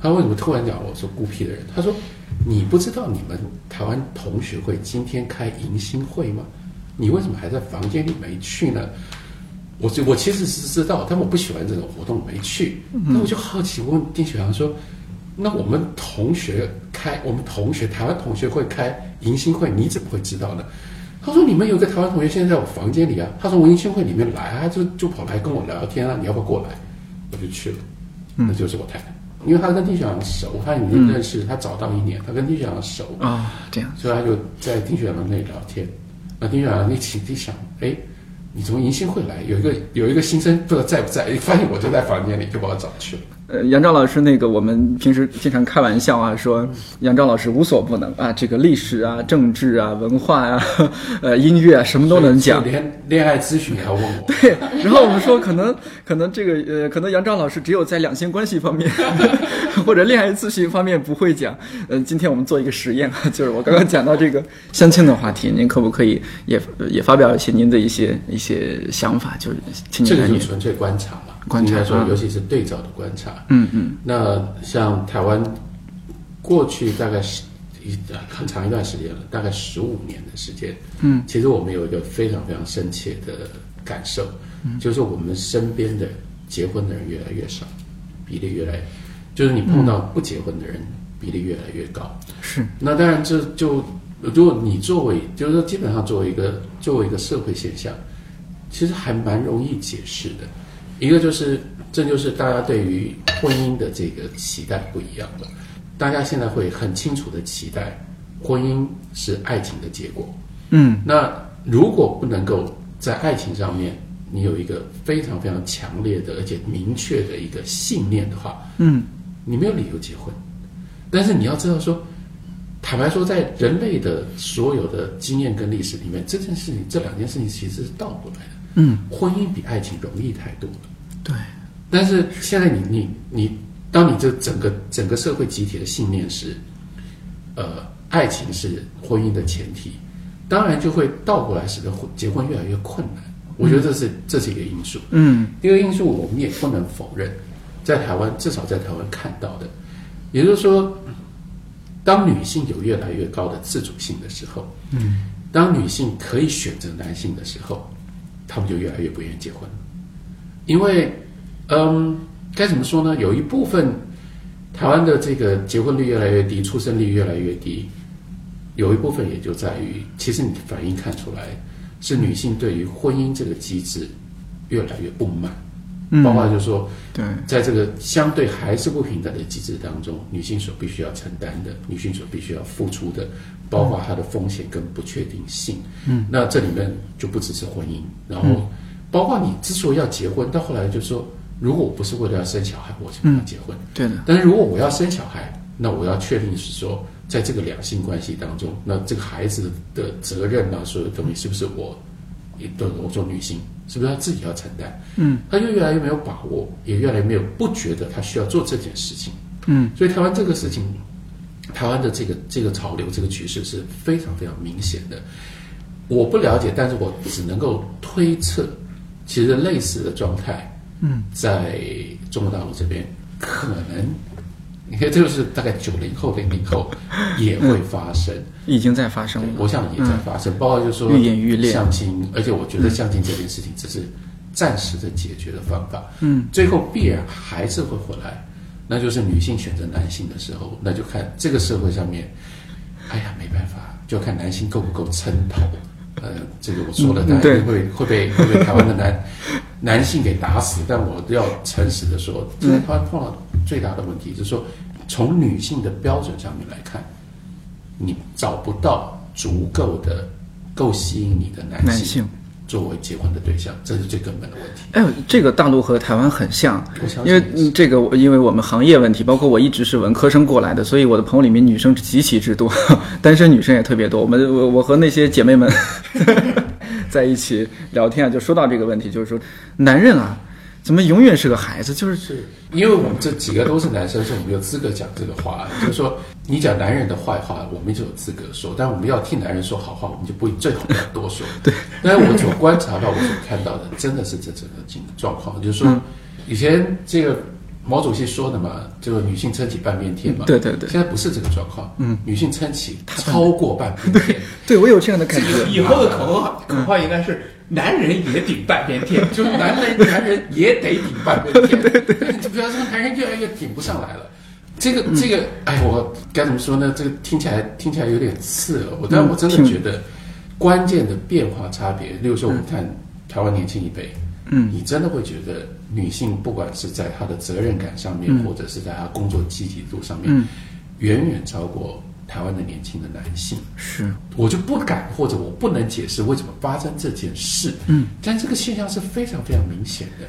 [SPEAKER 3] 他为什么突然讲我说孤僻的人？他说你不知道你们台湾同学会今天开迎新会吗？你为什么还在房间里没去呢？我就我其实是知道，但我不喜欢这种活动，没去。那我就好奇问丁雪阳说：“那我们同学开，我们同学台湾同学会开迎新会，你怎么会知道呢？”他说：“你们有个台湾同学现在在我房间里啊。”他从迎新会里面来啊，就就跑来跟我聊聊天啊，你要不要过来？我就去了，那就是我太太，因为他跟丁雪阳熟，他已经认识他早到一年，他跟丁雪阳熟
[SPEAKER 2] 啊，这样，
[SPEAKER 3] 所以他就在丁雪阳那里聊天。那丁雪阳一起一想，哎。你从迎新会来，有一个有一个新生不知道在不在，一发现我就在房间里，就把我找去了。
[SPEAKER 2] 呃，杨照老师，那个我们平时经常开玩笑啊，说杨照老师无所不能啊，这个历史啊、政治啊、文化啊、呃音乐啊，什么都能讲。
[SPEAKER 3] 连恋爱咨询也要问我。
[SPEAKER 2] 对，然后我们说，可能 可能这个呃，可能杨照老师只有在两性关系方面 或者恋爱咨询方面不会讲。嗯，今天我们做一个实验啊，就是我刚刚讲到这个相亲的话题，您可不可以也也发表一些您的一些一些想法？就是青年男女
[SPEAKER 3] 纯粹观察嘛。
[SPEAKER 2] 观察
[SPEAKER 3] 说，尤其是对照的观察。
[SPEAKER 2] 嗯嗯。
[SPEAKER 3] 那像台湾过去大概是一很长一段时间了，大概十五年的时间。
[SPEAKER 2] 嗯。
[SPEAKER 3] 其实我们有一个非常非常深切的感受，就是我们身边的结婚的人越来越少，比例越来，就是你碰到不结婚的人比例越来越高。
[SPEAKER 2] 是。
[SPEAKER 3] 那当然，这就如果你作为，就是说，基本上作为一个作为一个社会现象，其实还蛮容易解释的。一个就是，这就是大家对于婚姻的这个期待不一样了。大家现在会很清楚的期待，婚姻是爱情的结果。
[SPEAKER 2] 嗯，
[SPEAKER 3] 那如果不能够在爱情上面，你有一个非常非常强烈的而且明确的一个信念的话，
[SPEAKER 2] 嗯，
[SPEAKER 3] 你没有理由结婚。但是你要知道说，坦白说，在人类的所有的经验跟历史里面，这件事情这两件事情其实是倒过来的。
[SPEAKER 2] 嗯，
[SPEAKER 3] 婚姻比爱情容易太多了。
[SPEAKER 2] 对，
[SPEAKER 3] 但是现在你你你，当你这整个整个社会集体的信念是，呃，爱情是婚姻的前提，当然就会倒过来使得婚结婚越来越困难。我觉得这是这是一个因素。
[SPEAKER 2] 嗯，
[SPEAKER 3] 第二个因素我们也不能否认，在台湾至少在台湾看到的，也就是说，当女性有越来越高的自主性的时候，
[SPEAKER 2] 嗯，
[SPEAKER 3] 当女性可以选择男性的时候，他们就越来越不愿意结婚。因为，嗯，该怎么说呢？有一部分台湾的这个结婚率越来越低，出生率越来越低，有一部分也就在于，其实你反应看出来，是女性对于婚姻这个机制越来越不满，
[SPEAKER 2] 嗯，
[SPEAKER 3] 包括就是说，
[SPEAKER 2] 对，
[SPEAKER 3] 在这个相对还是不平等的机制当中，女性所必须要承担的，女性所必须要付出的，包括她的风险跟不确定性，
[SPEAKER 2] 嗯，
[SPEAKER 3] 那这里面就不只是婚姻，然后。包括你之所以要结婚，到后来就说，如果我不是为了要生小孩，我就不要结婚。
[SPEAKER 2] 对的。
[SPEAKER 3] 但是如果我要生小孩，那我要确定是说，在这个两性关系当中，那这个孩子的责任啊，所有东西是不是我，对我做女性，是不是她自己要承担？
[SPEAKER 2] 嗯。
[SPEAKER 3] 她就越来越没有把握，也越来越没有不觉得她需要做这件事情。
[SPEAKER 2] 嗯。
[SPEAKER 3] 所以台湾这个事情，台湾的这个这个潮流、这个趋势是非常非常明显的。我不了解，但是我只能够推测。其实类似的状态，
[SPEAKER 2] 嗯，
[SPEAKER 3] 在中国大陆这边可能，你看这就是大概九零后、零零后也会发生，
[SPEAKER 2] 已经在发生了。
[SPEAKER 3] 我想也在发生，包括就是说
[SPEAKER 2] 愈演愈烈。
[SPEAKER 3] 相亲，而且我觉得相亲这件事情只是暂时的解决的方法，
[SPEAKER 2] 嗯，
[SPEAKER 3] 最后必然还是会回来，那就是女性选择男性的时候，那就看这个社会上面，哎呀，没办法，就看男性够不够撑头。呃，这个我说了，大家
[SPEAKER 2] 嗯
[SPEAKER 3] 会会被会被台湾的男男性给打死，但我要诚实的说，
[SPEAKER 2] 现
[SPEAKER 3] 在台湾碰到最大的问题就是说，从女性的标准上面来看，你找不到足够的够吸引你的男性
[SPEAKER 2] 男性
[SPEAKER 3] 作为结婚的对象，这是最根本的问题。
[SPEAKER 2] 哎呦，这个大陆和台湾很像因为嗯这个因为我们行业问题，包括我一直是文科生过来的，所以我的朋友里面女生极其之多，单身女生也特别多。我们我我和那些姐妹们 在一起聊天啊，就说到这个问题，就是说男人啊，怎么永远是个孩子？就是
[SPEAKER 3] 是因为我们这几个都是男生，所以我们有资格讲这个话。就是说，你讲男人的坏话，我们就有资格说；但我们要替男人说好话，我们就不最好不要多说。对，但是我所观察到、我所看到的，真的是这整个情状况。就是说，以前这个毛主席说的嘛，这个女性撑起半边天嘛。
[SPEAKER 2] 对对对
[SPEAKER 3] 现在不是这个状况。嗯，女性撑起超过半边天。
[SPEAKER 2] 对我有这样的感觉。
[SPEAKER 5] 以后的口号口号应该是男人也顶半边天，
[SPEAKER 3] 就是男人男人也得顶半边天，对对对，就不要说男人越来越顶不上来了。这个这个，哎，我该怎么说呢？这个听起来听起来有点刺耳，我但我真的觉得关键的变化差别，例如说我们看台湾年轻一辈，
[SPEAKER 2] 嗯
[SPEAKER 3] 你真的会觉得女性不管是在她的责任感上面，或者是在她工作积极度上面，
[SPEAKER 2] 嗯
[SPEAKER 3] 远远超过台湾的年轻的男性。
[SPEAKER 2] 是，
[SPEAKER 3] 我就不敢或者我不能解释为什么发生这件事。嗯，但这个现象是非常非常明显的。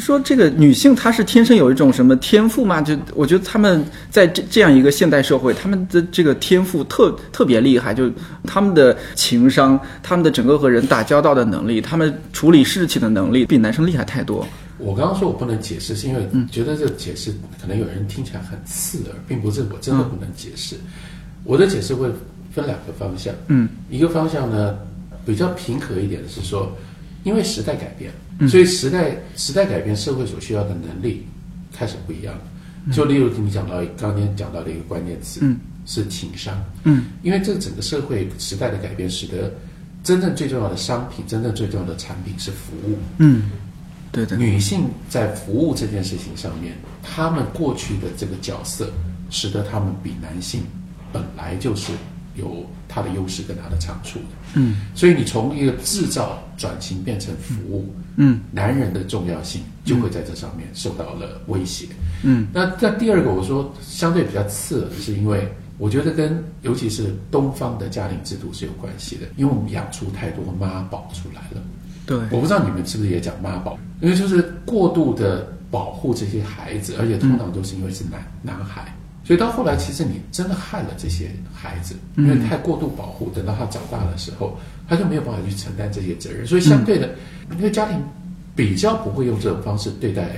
[SPEAKER 2] 说这个女性她是天生有一种什么天赋吗？就我觉得她们在这这样一个现代社会，她们的这个天赋特特别厉害，就她们的情商、她们的整个和人打交道的能力、她们处理事情的能力，比男生厉害太多。
[SPEAKER 3] 我刚刚说我不能解释，是因为觉得这个解释可能有人听起来很刺耳，并不是我真的不能解释。我的解释会分两个方向，
[SPEAKER 2] 嗯，
[SPEAKER 3] 一个方向呢比较平和一点的是说，因为时代改变，所以时代时代改变，社会所需要的能力开始不一样了。就例如你讲到刚才讲到的一个关键词，
[SPEAKER 2] 嗯，
[SPEAKER 3] 是情商，
[SPEAKER 2] 嗯，
[SPEAKER 3] 因为这整个社会时代的改变，使得真正最重要的商品，真正最重要的产品是服务，
[SPEAKER 2] 嗯，对的，
[SPEAKER 3] 女性在服务这件事情上面，她们过去的这个角色，使得她们比男性本来就是有她的优势跟她的长处的。
[SPEAKER 2] 嗯
[SPEAKER 3] 所以你从一个制造转型变成服务，
[SPEAKER 2] 嗯
[SPEAKER 3] 男人的重要性就会在这上面受到了威胁。
[SPEAKER 2] 嗯
[SPEAKER 3] 那那第二个，我说相对比较次的是，因为我觉得跟尤其是东方的家庭制度是有关系的，因为我们养出太多妈宝出来了。
[SPEAKER 2] 对，
[SPEAKER 3] 我不知道你们是不是也讲妈宝，因为就是过度的保护这些孩子，而且通常都是因为是男、男孩，所以到后来其实你真的害了这些孩子，因为太过度保护，等到他长大的时候，他就没有办法去承担这些责任，所以相对的，因为家庭比较不会用这种方式对待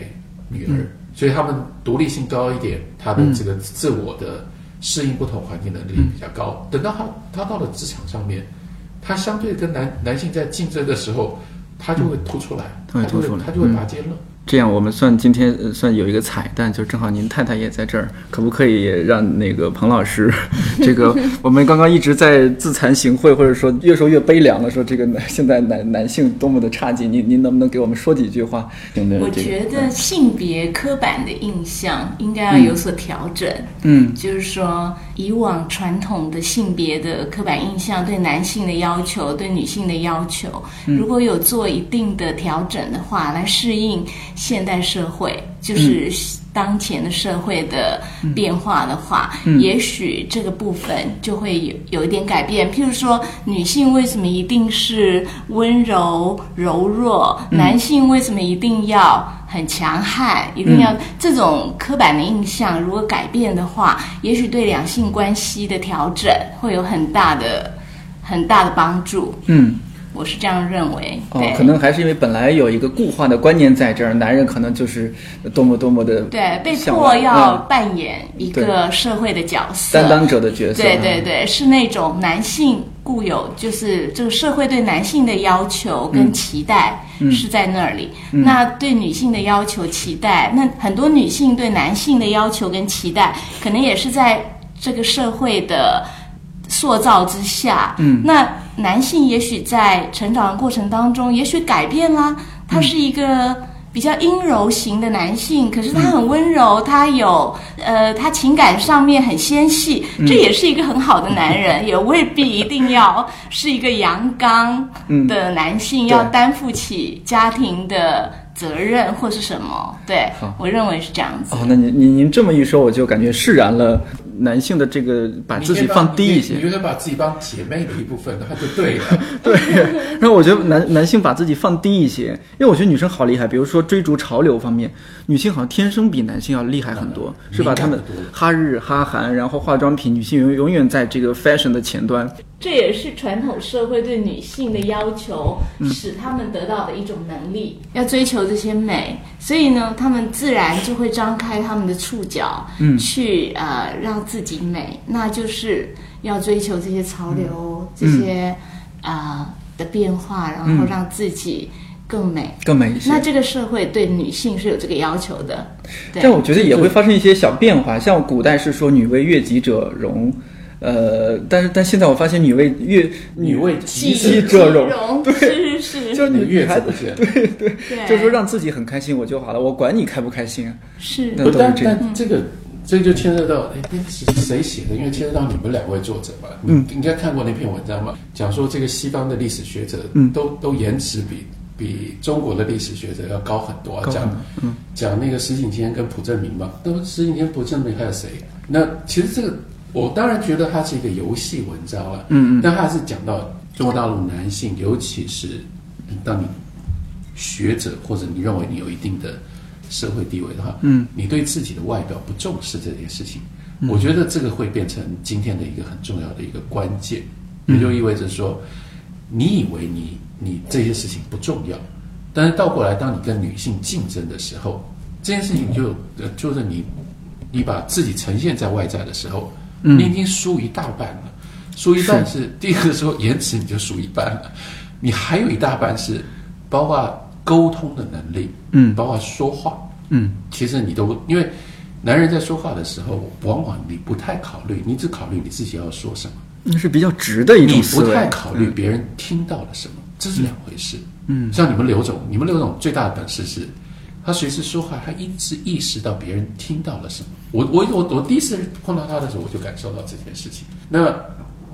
[SPEAKER 3] 女儿，所以他们独立性高一点，他的这个自我的适应不同环境能力比较高。等到他他到了职场上面，他相对跟男男性在竞争的时候，他就会凸出来，
[SPEAKER 2] 他会
[SPEAKER 3] 就
[SPEAKER 2] 突出来
[SPEAKER 3] 他就会拔尖了。
[SPEAKER 2] 这样我们算今天呃算有一个彩蛋，就正好您太太也在这儿，可不可以让那个彭老师，这个我们刚刚一直在自惭形秽，或者说越说越悲凉了，说这个男现在男男性多么的差劲，您您能不能给我们说几句话？
[SPEAKER 6] 我觉得性别刻板的印象应该要有所调整。
[SPEAKER 2] 嗯
[SPEAKER 6] 就是说，以往传统的性别的刻板印象对男性的要求、对女性的要求，如果有做一定的调整的话，来适应现代社会，就是当前的社会的变化的话，也许这个部分就会有有一点改变。譬如说，女性为什么一定是温柔柔弱，男性为什么一定要？很强悍，一定要、这种刻板的印象，如果改变的话，也许对两性关系的调整会有很大的、很大的帮助。
[SPEAKER 2] 嗯。
[SPEAKER 6] 我是这样认为。对，，
[SPEAKER 2] 哦可能还是因为本来有一个固化的观念在这儿，男人可能就是多么多么的
[SPEAKER 6] 对被迫要
[SPEAKER 2] 嗯
[SPEAKER 6] 扮演一个社会的角色，
[SPEAKER 2] 担当者的角色，
[SPEAKER 6] 对对对，是那种男性固有就是这个社会对男性的要求跟期待是在那里，那对女性的要求期待，那很多女性对男性的要求跟期待，可能也是在这个社会的塑造之下，嗯，那男性也许在成长的过程当中，也许改变啦，他是一个。比较阴柔型的男性，可是他很温柔，他有呃，他情感上面很纤细，这也是一个很好的男人，也未必一定要是一个阳刚的男性，要担负起家庭的责任或是什么。对，我认为是这样子。
[SPEAKER 2] 哦，那您您您这么一说，我就感觉释然了。男性的这个把自己放低一些，
[SPEAKER 3] 你觉得把自己当姐妹的一部分，那就对了。
[SPEAKER 2] 对，然后我觉得男 男性把自己放低一些，因为我觉得女生好厉害。比如说追逐潮流方面，女性好像天生比男性要厉害很多，是吧？他们哈日哈韩，然后化妆品，女性永永远在这个 fashion 的前端。
[SPEAKER 6] 这也是传统社会对女性的要求，使她们得到的一种能力，要追求这些美。所以呢，她们自然就会张开她们的触角，嗯，去呃让自己美。那就是要追求这些潮流，这些啊的变化，然后让自己更美，
[SPEAKER 2] 更美一些。
[SPEAKER 6] 那这个社会对女性是有这个要求的。
[SPEAKER 2] 但我觉得也会发生一些小变化，像古代是说“女为悦己者容”。呃，但是但现在我发现女为悦
[SPEAKER 3] 女为
[SPEAKER 6] 己
[SPEAKER 2] 者
[SPEAKER 6] 容，
[SPEAKER 2] 对，
[SPEAKER 6] 是是，
[SPEAKER 2] 就是女
[SPEAKER 3] 悦
[SPEAKER 2] 孩子，对对，就是说让自己很开心我就好了，我管你开不开心啊。
[SPEAKER 6] 是，
[SPEAKER 3] 但但这个这就牵涉到，哎，那是谁写的？因为牵涉到你们两位作者嘛。嗯，应该看过那篇文章嘛，讲说这个西方的历史学者，嗯，都都颜值比比中国的历史学者要高很多。讲讲那个石景天跟蒲正明嘛，都石景天、蒲正明还有谁？那其实这个。我当然觉得它是一个游戏文章了，嗯嗯，但它是讲到中国大陆男性，尤其是当你学者或者你认为你有一定的社会地位的话，嗯，你对自己的外表不重视这件事情，我觉得这个会变成今天的一个很重要的一个关键，也就意味着说，你以为你你这些事情不重要，但是倒过来，当你跟女性竞争的时候，这件事情就就是你你把自己呈现在外在的时候。你已经输一大半了，输一半是第一个时候延迟你就输一半了，你还有一大半是包括沟通的能力，嗯，包括说话，嗯，其实你都因为男人在说话的时候，往往你不太考虑，你只考虑你自己要说什么，
[SPEAKER 2] 那是比较直的一种思
[SPEAKER 3] 维，不太考虑别人听到了什么，这是两回事。嗯，像你们刘总，你们刘总最大的本事是。他随时说话，他一直意识到别人听到了什么。我我我我第一次碰到他的时候，我就感受到这件事情。那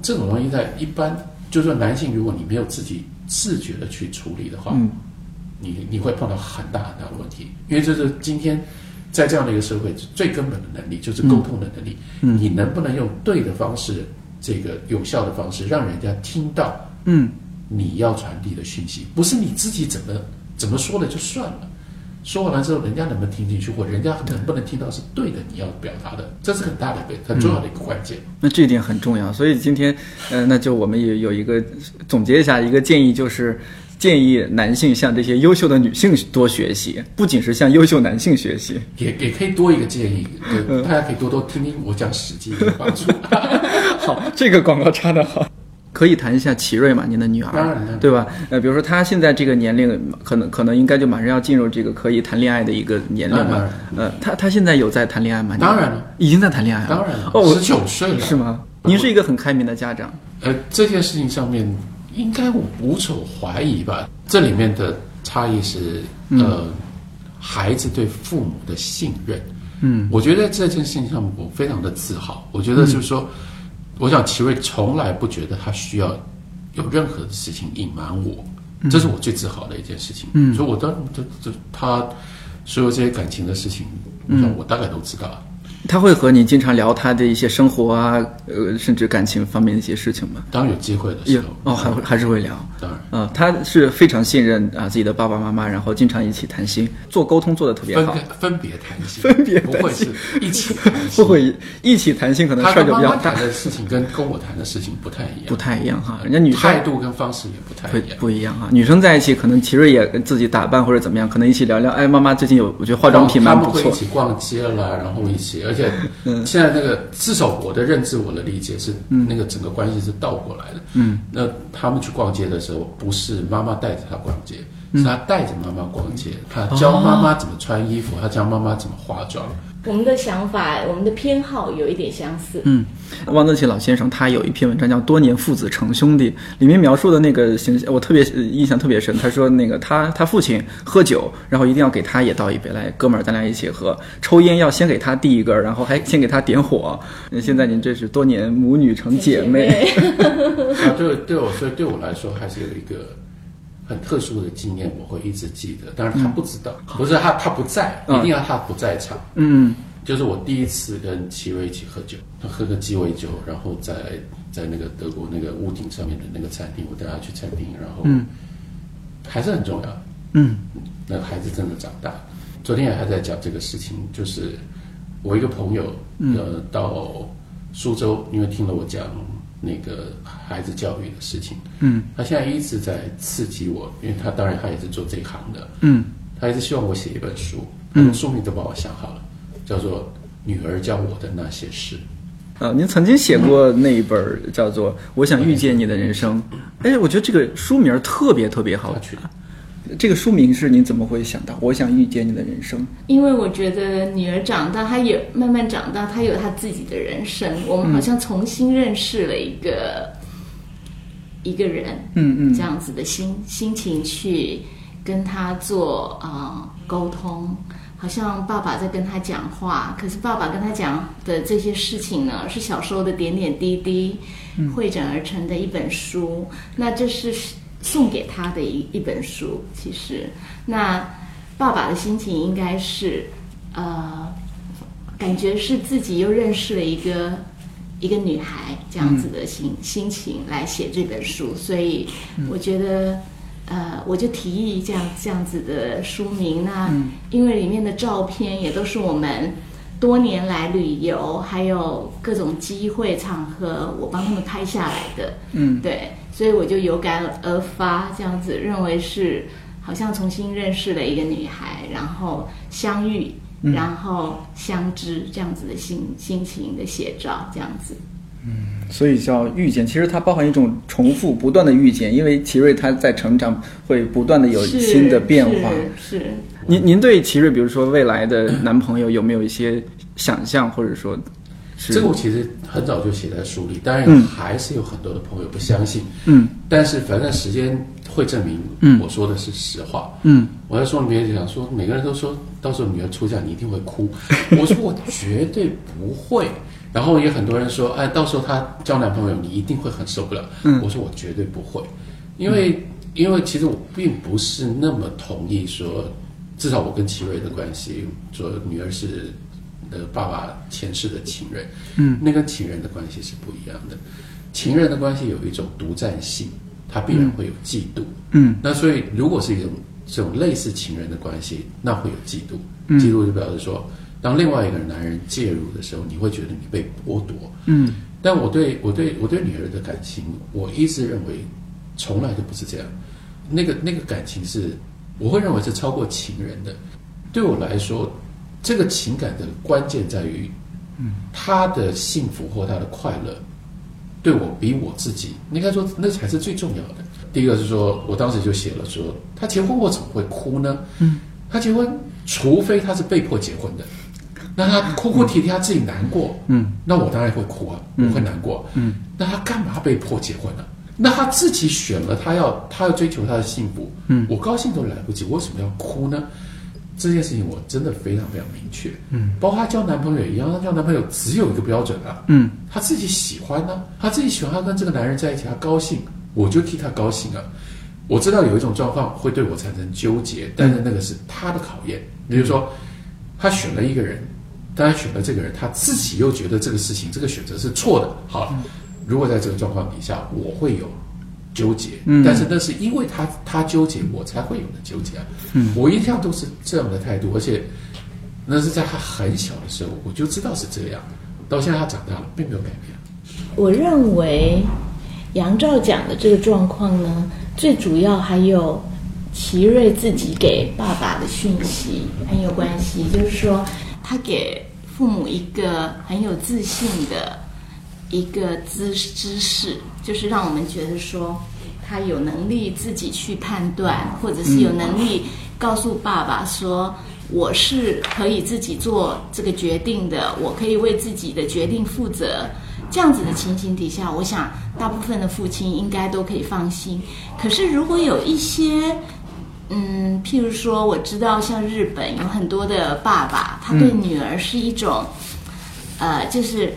[SPEAKER 3] 这种东西在一般，就是说男性，如果你没有自己自觉的去处理的话，嗯，你你会碰到很大很大的问题。因为这是今天在这样的一个社会最根本的能力，就是沟通的能力。嗯，你能不能用对的方式，这个有效的方式，让人家听到？嗯，你要传递的讯息，不是你自己怎么怎么说了就算了。说完了之后，人家能不能听进去，或人家能不能听到是对的？你要表达的，这是很大的一个很重要的一个关键。
[SPEAKER 2] 那这一点很重要。所以今天，呃，那就我们也有一个总结一下一个建议，就是建议男性向这些优秀的女性多学习，不仅是向优秀男性学习，
[SPEAKER 3] 也也可以多一个建议，大家可以多多听听我讲《史记》的帮助。
[SPEAKER 2] 好，这个广告插的好。可以谈一下奇瑞嘛？您的女儿，对吧？呃，比如说她现在这个年龄，可能可能应该就马上要进入这个可以谈恋爱的一个年龄了。呃，她她现在有在谈恋爱吗？
[SPEAKER 3] 当然了，
[SPEAKER 2] 已经在谈恋爱了。
[SPEAKER 3] 当然了，哦，十九岁了，
[SPEAKER 2] 是吗？您是一个很开明的家长。
[SPEAKER 3] 呃，这件事情上面应该无所怀疑吧？这里面的差异是，呃，孩子对父母的信任。嗯，我觉得这件事情上我非常的自豪。我觉得就是说。我想，奇瑞从来不觉得他需要有任何的事情隐瞒我，这是我最自豪的一件事情。嗯，所以我当这这他所有这些感情的事情，嗯，我大概都知道。
[SPEAKER 2] 他会和你经常聊他的一些生活啊，呃，甚至感情方面的一些事情吗？
[SPEAKER 3] 当有机会的时候，
[SPEAKER 2] 哦，还会还是会聊。
[SPEAKER 3] 当然，
[SPEAKER 2] 嗯，他是非常信任啊自己的爸爸妈妈，然后经常一起谈心，做沟通做的特别好。
[SPEAKER 3] 分别谈心，
[SPEAKER 2] 分别
[SPEAKER 3] 不会是一起，
[SPEAKER 2] 不会一起谈心，可能事儿就比较大。
[SPEAKER 3] 的事情跟跟我谈的事情不太一样，
[SPEAKER 2] 不太一样哈。人家女生
[SPEAKER 3] 态度跟方式也不太一样，
[SPEAKER 2] 不一样哈。女生在一起，可能奇瑞也自己打扮或者怎么样，可能一起聊聊。哎，妈妈最近有，我觉得化妆品蛮不错。
[SPEAKER 3] 他们会一起逛街了，然后一起。而且现在那个至少我的认知、我的理解是，那个整个关系是倒过来的。
[SPEAKER 2] 嗯，
[SPEAKER 3] 那他们去逛街的时候，不是妈妈带着他逛街，是他带着妈妈逛街，他教妈妈怎么穿衣服，他教妈妈怎么化妆。
[SPEAKER 6] 我们的想法，我们的偏好有一点相似。
[SPEAKER 2] 嗯，汪曾祺老先生他有一篇文章叫《多年父子成兄弟》，里面描述的那个形象，我特别呃印象特别深。他说那个他他父亲喝酒，然后一定要给他也倒一杯，来哥们儿咱俩一起喝。抽烟要先给他递一根儿，然后还先给他点火。那现在您这是多年母女成姐妹。
[SPEAKER 3] 啊，对对我，所以对我来说还是有一个很特殊的经验，我会一直记得。但是他不知道，不是他他不在，
[SPEAKER 2] 嗯
[SPEAKER 3] 一定要他不在场。
[SPEAKER 2] 嗯
[SPEAKER 3] 就是我第一次跟齐瑞一起喝酒，他喝个鸡尾酒，然后在在那个德国那个屋顶上面的那个餐厅，我带他去餐厅，然后
[SPEAKER 2] 嗯
[SPEAKER 3] 还是很重要。
[SPEAKER 2] 嗯
[SPEAKER 3] 那个孩子真的长大。昨天也还在讲这个事情，就是我一个朋友，呃，到苏州，因为听了我讲那个孩子教育的事情，
[SPEAKER 2] 嗯。
[SPEAKER 3] 他现在一直在刺激我，因为他当然他也是做这一行的，
[SPEAKER 2] 嗯。
[SPEAKER 3] 他一直希望我写一本书，他的书名都帮我想好了，叫做《女儿教我的那些事》。
[SPEAKER 2] 啊，您曾经写过那一本叫做《我想遇见你的人生》，哎，我觉得这个书名特别特别好。
[SPEAKER 3] 他去的
[SPEAKER 2] 这个书名是您怎么会想到？我想遇见你的人生。
[SPEAKER 6] 因为我觉得女儿长大，她也慢慢长大，她有她自己的人生。我们好像重新认识了一个、一个人，
[SPEAKER 2] 嗯嗯
[SPEAKER 6] 这样子的心心情去跟他做啊、呃沟通。好像爸爸在跟他讲话，可是爸爸跟他讲的这些事情呢，是小时候的点点滴滴汇整而成的一本书。那这是送给他的一一本书，其实那爸爸的心情应该是，呃，感觉是自己又认识了一个一个女孩这样子的心、心情来写这本书，所以我觉得。呃，我就提议这样这样子的书名，那因为里面的照片也都是我们多年来旅游还有各种机会场合，我帮他们拍下来的，
[SPEAKER 2] 嗯。
[SPEAKER 6] 对，所以我就有感而发，这样子认为是好像重新认识了一个女孩，然后相遇，然后相知这样子的心心情的写照，这样子。
[SPEAKER 2] 嗯所以叫遇见，其实它包含一种重复、不断的遇见，因为奇瑞他在成长，会不断的有新的变化。
[SPEAKER 6] 是是
[SPEAKER 2] 您您对奇瑞，比如说未来的男朋友有没有一些想象，或者说是
[SPEAKER 3] 这个我其实很早就写在书里，当然
[SPEAKER 2] 嗯。
[SPEAKER 3] 还是有很多的朋友不相信，
[SPEAKER 2] 嗯。
[SPEAKER 3] 但是反正时间会证明
[SPEAKER 2] 嗯。
[SPEAKER 3] 我说的是实话。
[SPEAKER 2] 嗯。
[SPEAKER 3] 我在书里面讲说，每个人都说到时候女儿出嫁你一定会哭，我说我绝对不会。然后也很多人说，哎，到时候她交男朋友你一定会很受不了。
[SPEAKER 2] 嗯。
[SPEAKER 3] 我说我绝对不会，因为、因为其实我并不是那么同意说，至少我跟奇瑞的关系，说女儿是呃爸爸前世的情人，
[SPEAKER 2] 嗯，
[SPEAKER 3] 那跟情人的关系是不一样的。情人的关系有一种独占性，他必然会有嫉妒。
[SPEAKER 2] 嗯
[SPEAKER 3] 那所以，如果是一种这种类似情人的关系，那会有嫉妒。
[SPEAKER 2] 嗯
[SPEAKER 3] 嫉妒就表示说，当另外一个男人介入的时候，你会觉得你被剥夺。
[SPEAKER 2] 嗯
[SPEAKER 3] 但我对我对我对女儿的感情，我一直认为从来都不是这样。那个那个感情是，我会认为是超过情人的。对我来说，这个情感的关键在于，嗯，他的幸福或他的快乐，对我比我自己，应该说那才是最重要的。第一个是说，我当时就写了说，他结婚我怎么会哭呢？
[SPEAKER 2] 嗯，
[SPEAKER 3] 他结婚，除非他是被迫结婚的，那他哭哭啼啼，他自己难过，
[SPEAKER 2] 嗯，
[SPEAKER 3] 那我当然会哭啊，我会难过，
[SPEAKER 2] 嗯，
[SPEAKER 3] 那他干嘛被迫结婚呢、那他自己选了，他要他要追求他的幸福，
[SPEAKER 2] 嗯
[SPEAKER 3] 我高兴都来不及，为什么要哭呢？这件事情我真的非常非常明确，嗯，包括她交男朋友也一样，她交男朋友只有一个标准啊，
[SPEAKER 2] 嗯
[SPEAKER 3] 她自己喜欢呢、她自己喜欢，她跟这个男人在一起，她高兴，我就替她高兴啊。我知道有一种状况会对我产生纠结，但是那个是她的考验。比如说，她选了一个人，当然选了这个人，她自己又觉得这个事情这个选择是错的。好，如果在这个状况底下，我会有纠结，
[SPEAKER 2] 嗯
[SPEAKER 3] 但是那是因为他他纠结，我才会有的纠结啊。
[SPEAKER 2] 嗯
[SPEAKER 3] 我一向都是这样的态度，而且那是在他很小的时候我就知道是这样，到现在他长大了，并没有改变。
[SPEAKER 6] 我认为杨照讲的这个状况呢，最主要还有奇瑞自己给爸爸的讯息很有关系，就是说他给父母一个很有自信的一个姿姿势，就是让我们觉得说他有能力自己去判断，或者是有能力告诉爸爸说我是可以自己做这个决定的，我可以为自己的决定负责。这样子的情形底下，我想大部分的父亲应该都可以放心。可是如果有一些，嗯，譬如说，我知道像日本有很多的爸爸，他对女儿是一种，呃，就是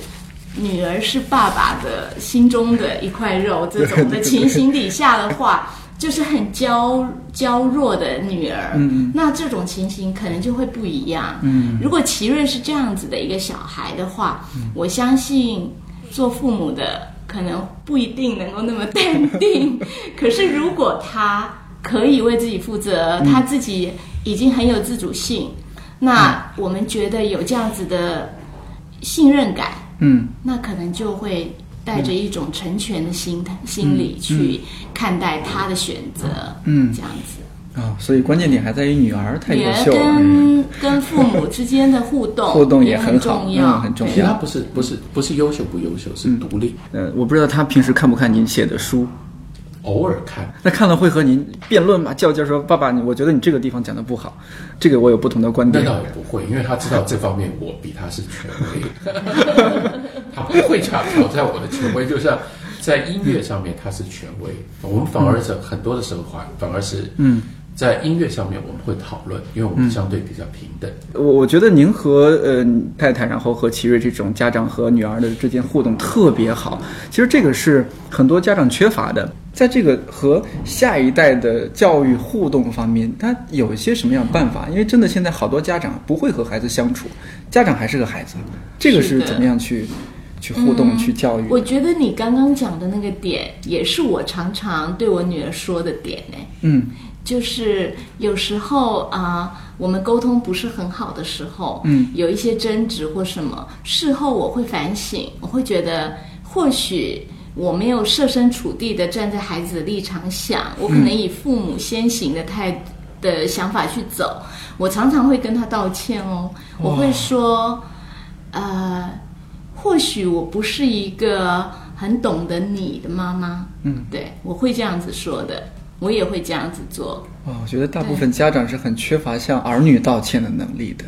[SPEAKER 6] 女儿是爸爸的心中的一块肉，这种的情形底下的话，就是很娇娇弱的女儿。
[SPEAKER 2] 嗯
[SPEAKER 6] 那这种情形可能就会不一样。
[SPEAKER 2] 嗯
[SPEAKER 6] 如果奇瑞是这样子的一个小孩的话，我相信做父母的可能不一定能够那么淡定。可是如果他可以为自己负责，他自己已经很有自主性，那我们觉得有这样子的信任感，
[SPEAKER 2] 嗯。
[SPEAKER 6] 那可能就会带着一种成全的心态、心理去看待他的选择。
[SPEAKER 2] 嗯。
[SPEAKER 6] 这样子。
[SPEAKER 2] 啊、所以关键点还在于女儿太优秀。了，
[SPEAKER 6] 跟 跟父母之间的互动
[SPEAKER 2] 互动也
[SPEAKER 6] 也
[SPEAKER 2] 很好
[SPEAKER 6] 重要，
[SPEAKER 2] 嗯很重要。
[SPEAKER 3] 其他不是不是不是优秀不优秀，是独立。
[SPEAKER 2] 呃，我不知道他平时看不看您写的书，
[SPEAKER 3] 偶尔看，
[SPEAKER 2] 那看了会和您辩论吗？较劲儿说，爸爸，你我觉得你这个地方讲的不好，这个我有不同的观点那。
[SPEAKER 3] 倒也不会，因为他知道这方面我比他是权威，他不会挑挑战我的权威。就像在音乐上面他是权威，我们反而是很多的时候反反而是
[SPEAKER 2] 嗯，
[SPEAKER 3] 在音乐上面我们会讨论，因为我们相对比较平等。
[SPEAKER 2] 我我觉得您和呃太太，然后和奇瑞这种家长和女儿的之间互动特别好。其实这个是很多家长缺乏的，在这个和下一代的教育互动方面，他有一些什么样的办法？因为真的现在好多家长不会和孩子相处，家长还是个孩子，这个
[SPEAKER 6] 是
[SPEAKER 2] 怎么样去去互动、
[SPEAKER 6] 嗯
[SPEAKER 2] 去教育？
[SPEAKER 6] 我觉得你刚刚讲的那个点，也是我常常对我女儿说的点呢。
[SPEAKER 2] 嗯
[SPEAKER 6] 就是有时候啊、我们沟通不是很好的时候，
[SPEAKER 2] 嗯，
[SPEAKER 6] 有一些争执或什么，事后我会反省，我会觉得或许我没有设身处地的站在孩子的立场想，我可能以父母先行的态的想法去走，我常常会跟他道歉哦，我会说，呃，或许我不是一个很懂得你的妈妈，
[SPEAKER 2] 嗯，
[SPEAKER 6] 对我会这样子说的，我也会这样子做。
[SPEAKER 2] 哦，我觉得大部分家长是很缺乏向儿女道歉的能力的。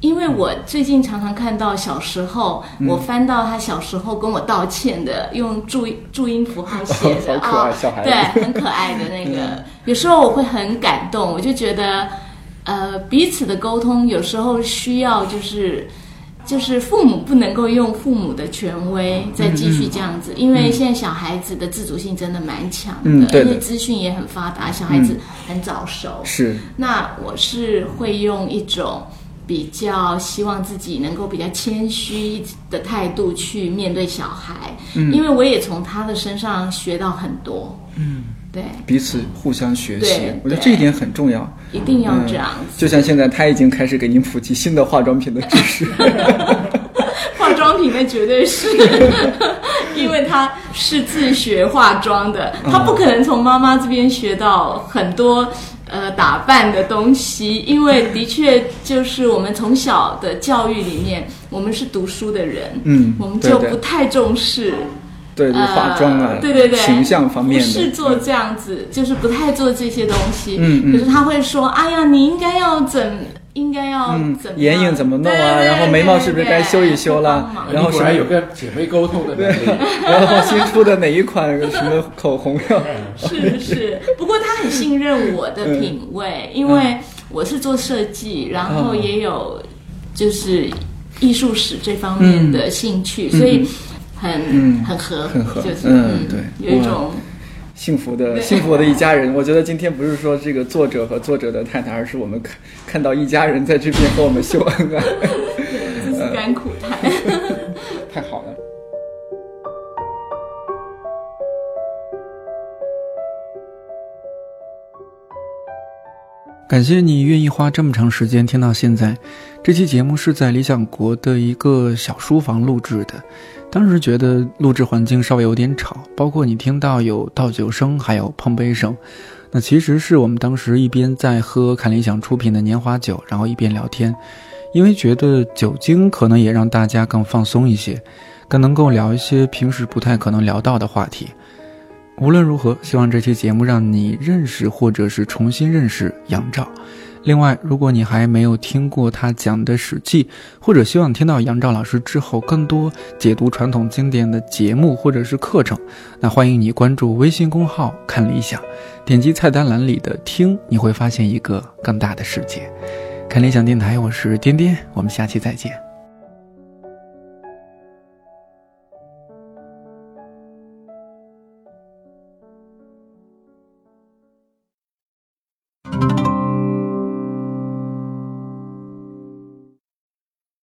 [SPEAKER 6] 因为我最近常常看到小时候，
[SPEAKER 2] 嗯
[SPEAKER 6] 我翻到他小时候跟我道歉的，用注注音符号写的
[SPEAKER 2] 好可爱
[SPEAKER 6] 哦
[SPEAKER 2] 小孩子
[SPEAKER 6] 对，很可爱的那个。有时候我会很感动，我就觉得，呃，彼此的沟通有时候需要就是。就是父母不能够用父母的权威再继续这样子，因为现在小孩子的自主性真的蛮强的，
[SPEAKER 2] 嗯对的。
[SPEAKER 6] 因为资讯也很发达，小孩子很早熟。
[SPEAKER 2] 是，
[SPEAKER 6] 那我是会用一种比较希望自己能够比较谦虚的态度去面对小孩，
[SPEAKER 2] 嗯。
[SPEAKER 6] 因为我也从他的身上学到很多。
[SPEAKER 2] 嗯，
[SPEAKER 6] 对，
[SPEAKER 2] 彼此互相学习我觉得这一点很重要。
[SPEAKER 6] 一定要这样子。
[SPEAKER 2] 就像现在他已经开始给您普及新的化妆品的知识。
[SPEAKER 6] 化妆品那绝对是，因为他是自学化妆的，他不可能从妈妈这边学到很多呃打扮的东西，因为的确就是我们从小的教育里面，我们是读书的人，
[SPEAKER 2] 嗯
[SPEAKER 6] 我们就不太重视。
[SPEAKER 2] 对，就是化妆啊，
[SPEAKER 6] 呃对对对，
[SPEAKER 2] 形象方面的，
[SPEAKER 6] 不是做这样子，就是不太做这些东西。
[SPEAKER 2] 嗯嗯。
[SPEAKER 6] 可是他会说：“哎呀，你应该要怎，应该要
[SPEAKER 2] 嗯
[SPEAKER 6] 怎么
[SPEAKER 2] 眼影怎么弄啊？
[SPEAKER 6] 对对对
[SPEAKER 2] 然后眉毛是不是该修一修了
[SPEAKER 6] 对对对
[SPEAKER 2] 然后
[SPEAKER 3] 你果然有个姐妹沟通的能力。
[SPEAKER 2] 然后新出的哪一款什么口红呀？
[SPEAKER 6] 是是，不过他很信任我的品味，因为我是做设计，然后也有就是艺术史这方面的兴趣，所以很、
[SPEAKER 2] 嗯
[SPEAKER 6] 很合，
[SPEAKER 2] 很合
[SPEAKER 6] 就是
[SPEAKER 2] 嗯对
[SPEAKER 6] 有一种
[SPEAKER 2] 幸福的幸福的一家人。我觉得今天不是说这个作者和作者的太太，而是我们看看到一家人在这边和我们秀恩爱，
[SPEAKER 6] 这是甘苦谈。
[SPEAKER 2] 太好了。
[SPEAKER 4] 感谢你愿意花这么长时间听到现在。这期节目是在理想国的一个小书房录制的，当时觉得录制环境稍微有点吵，包括你听到有倒酒声，还有碰杯声。那其实是我们当时一边在喝看理想出品的年华酒，然后一边聊天。因为觉得酒精可能也让大家更放松一些，更能够聊一些平时不太可能聊到的话题。无论如何，希望这期节目让你认识或者是重新认识杨照。另外，如果你还没有听过他讲的《史记》，或者希望听到杨照老师之后更多解读传统经典的节目或者是课程，那欢迎你关注微信公号“看理想”，点击菜单栏里的“听”，你会发现一个更大的世界。看理想电台，我是颠颠，我们下期再见。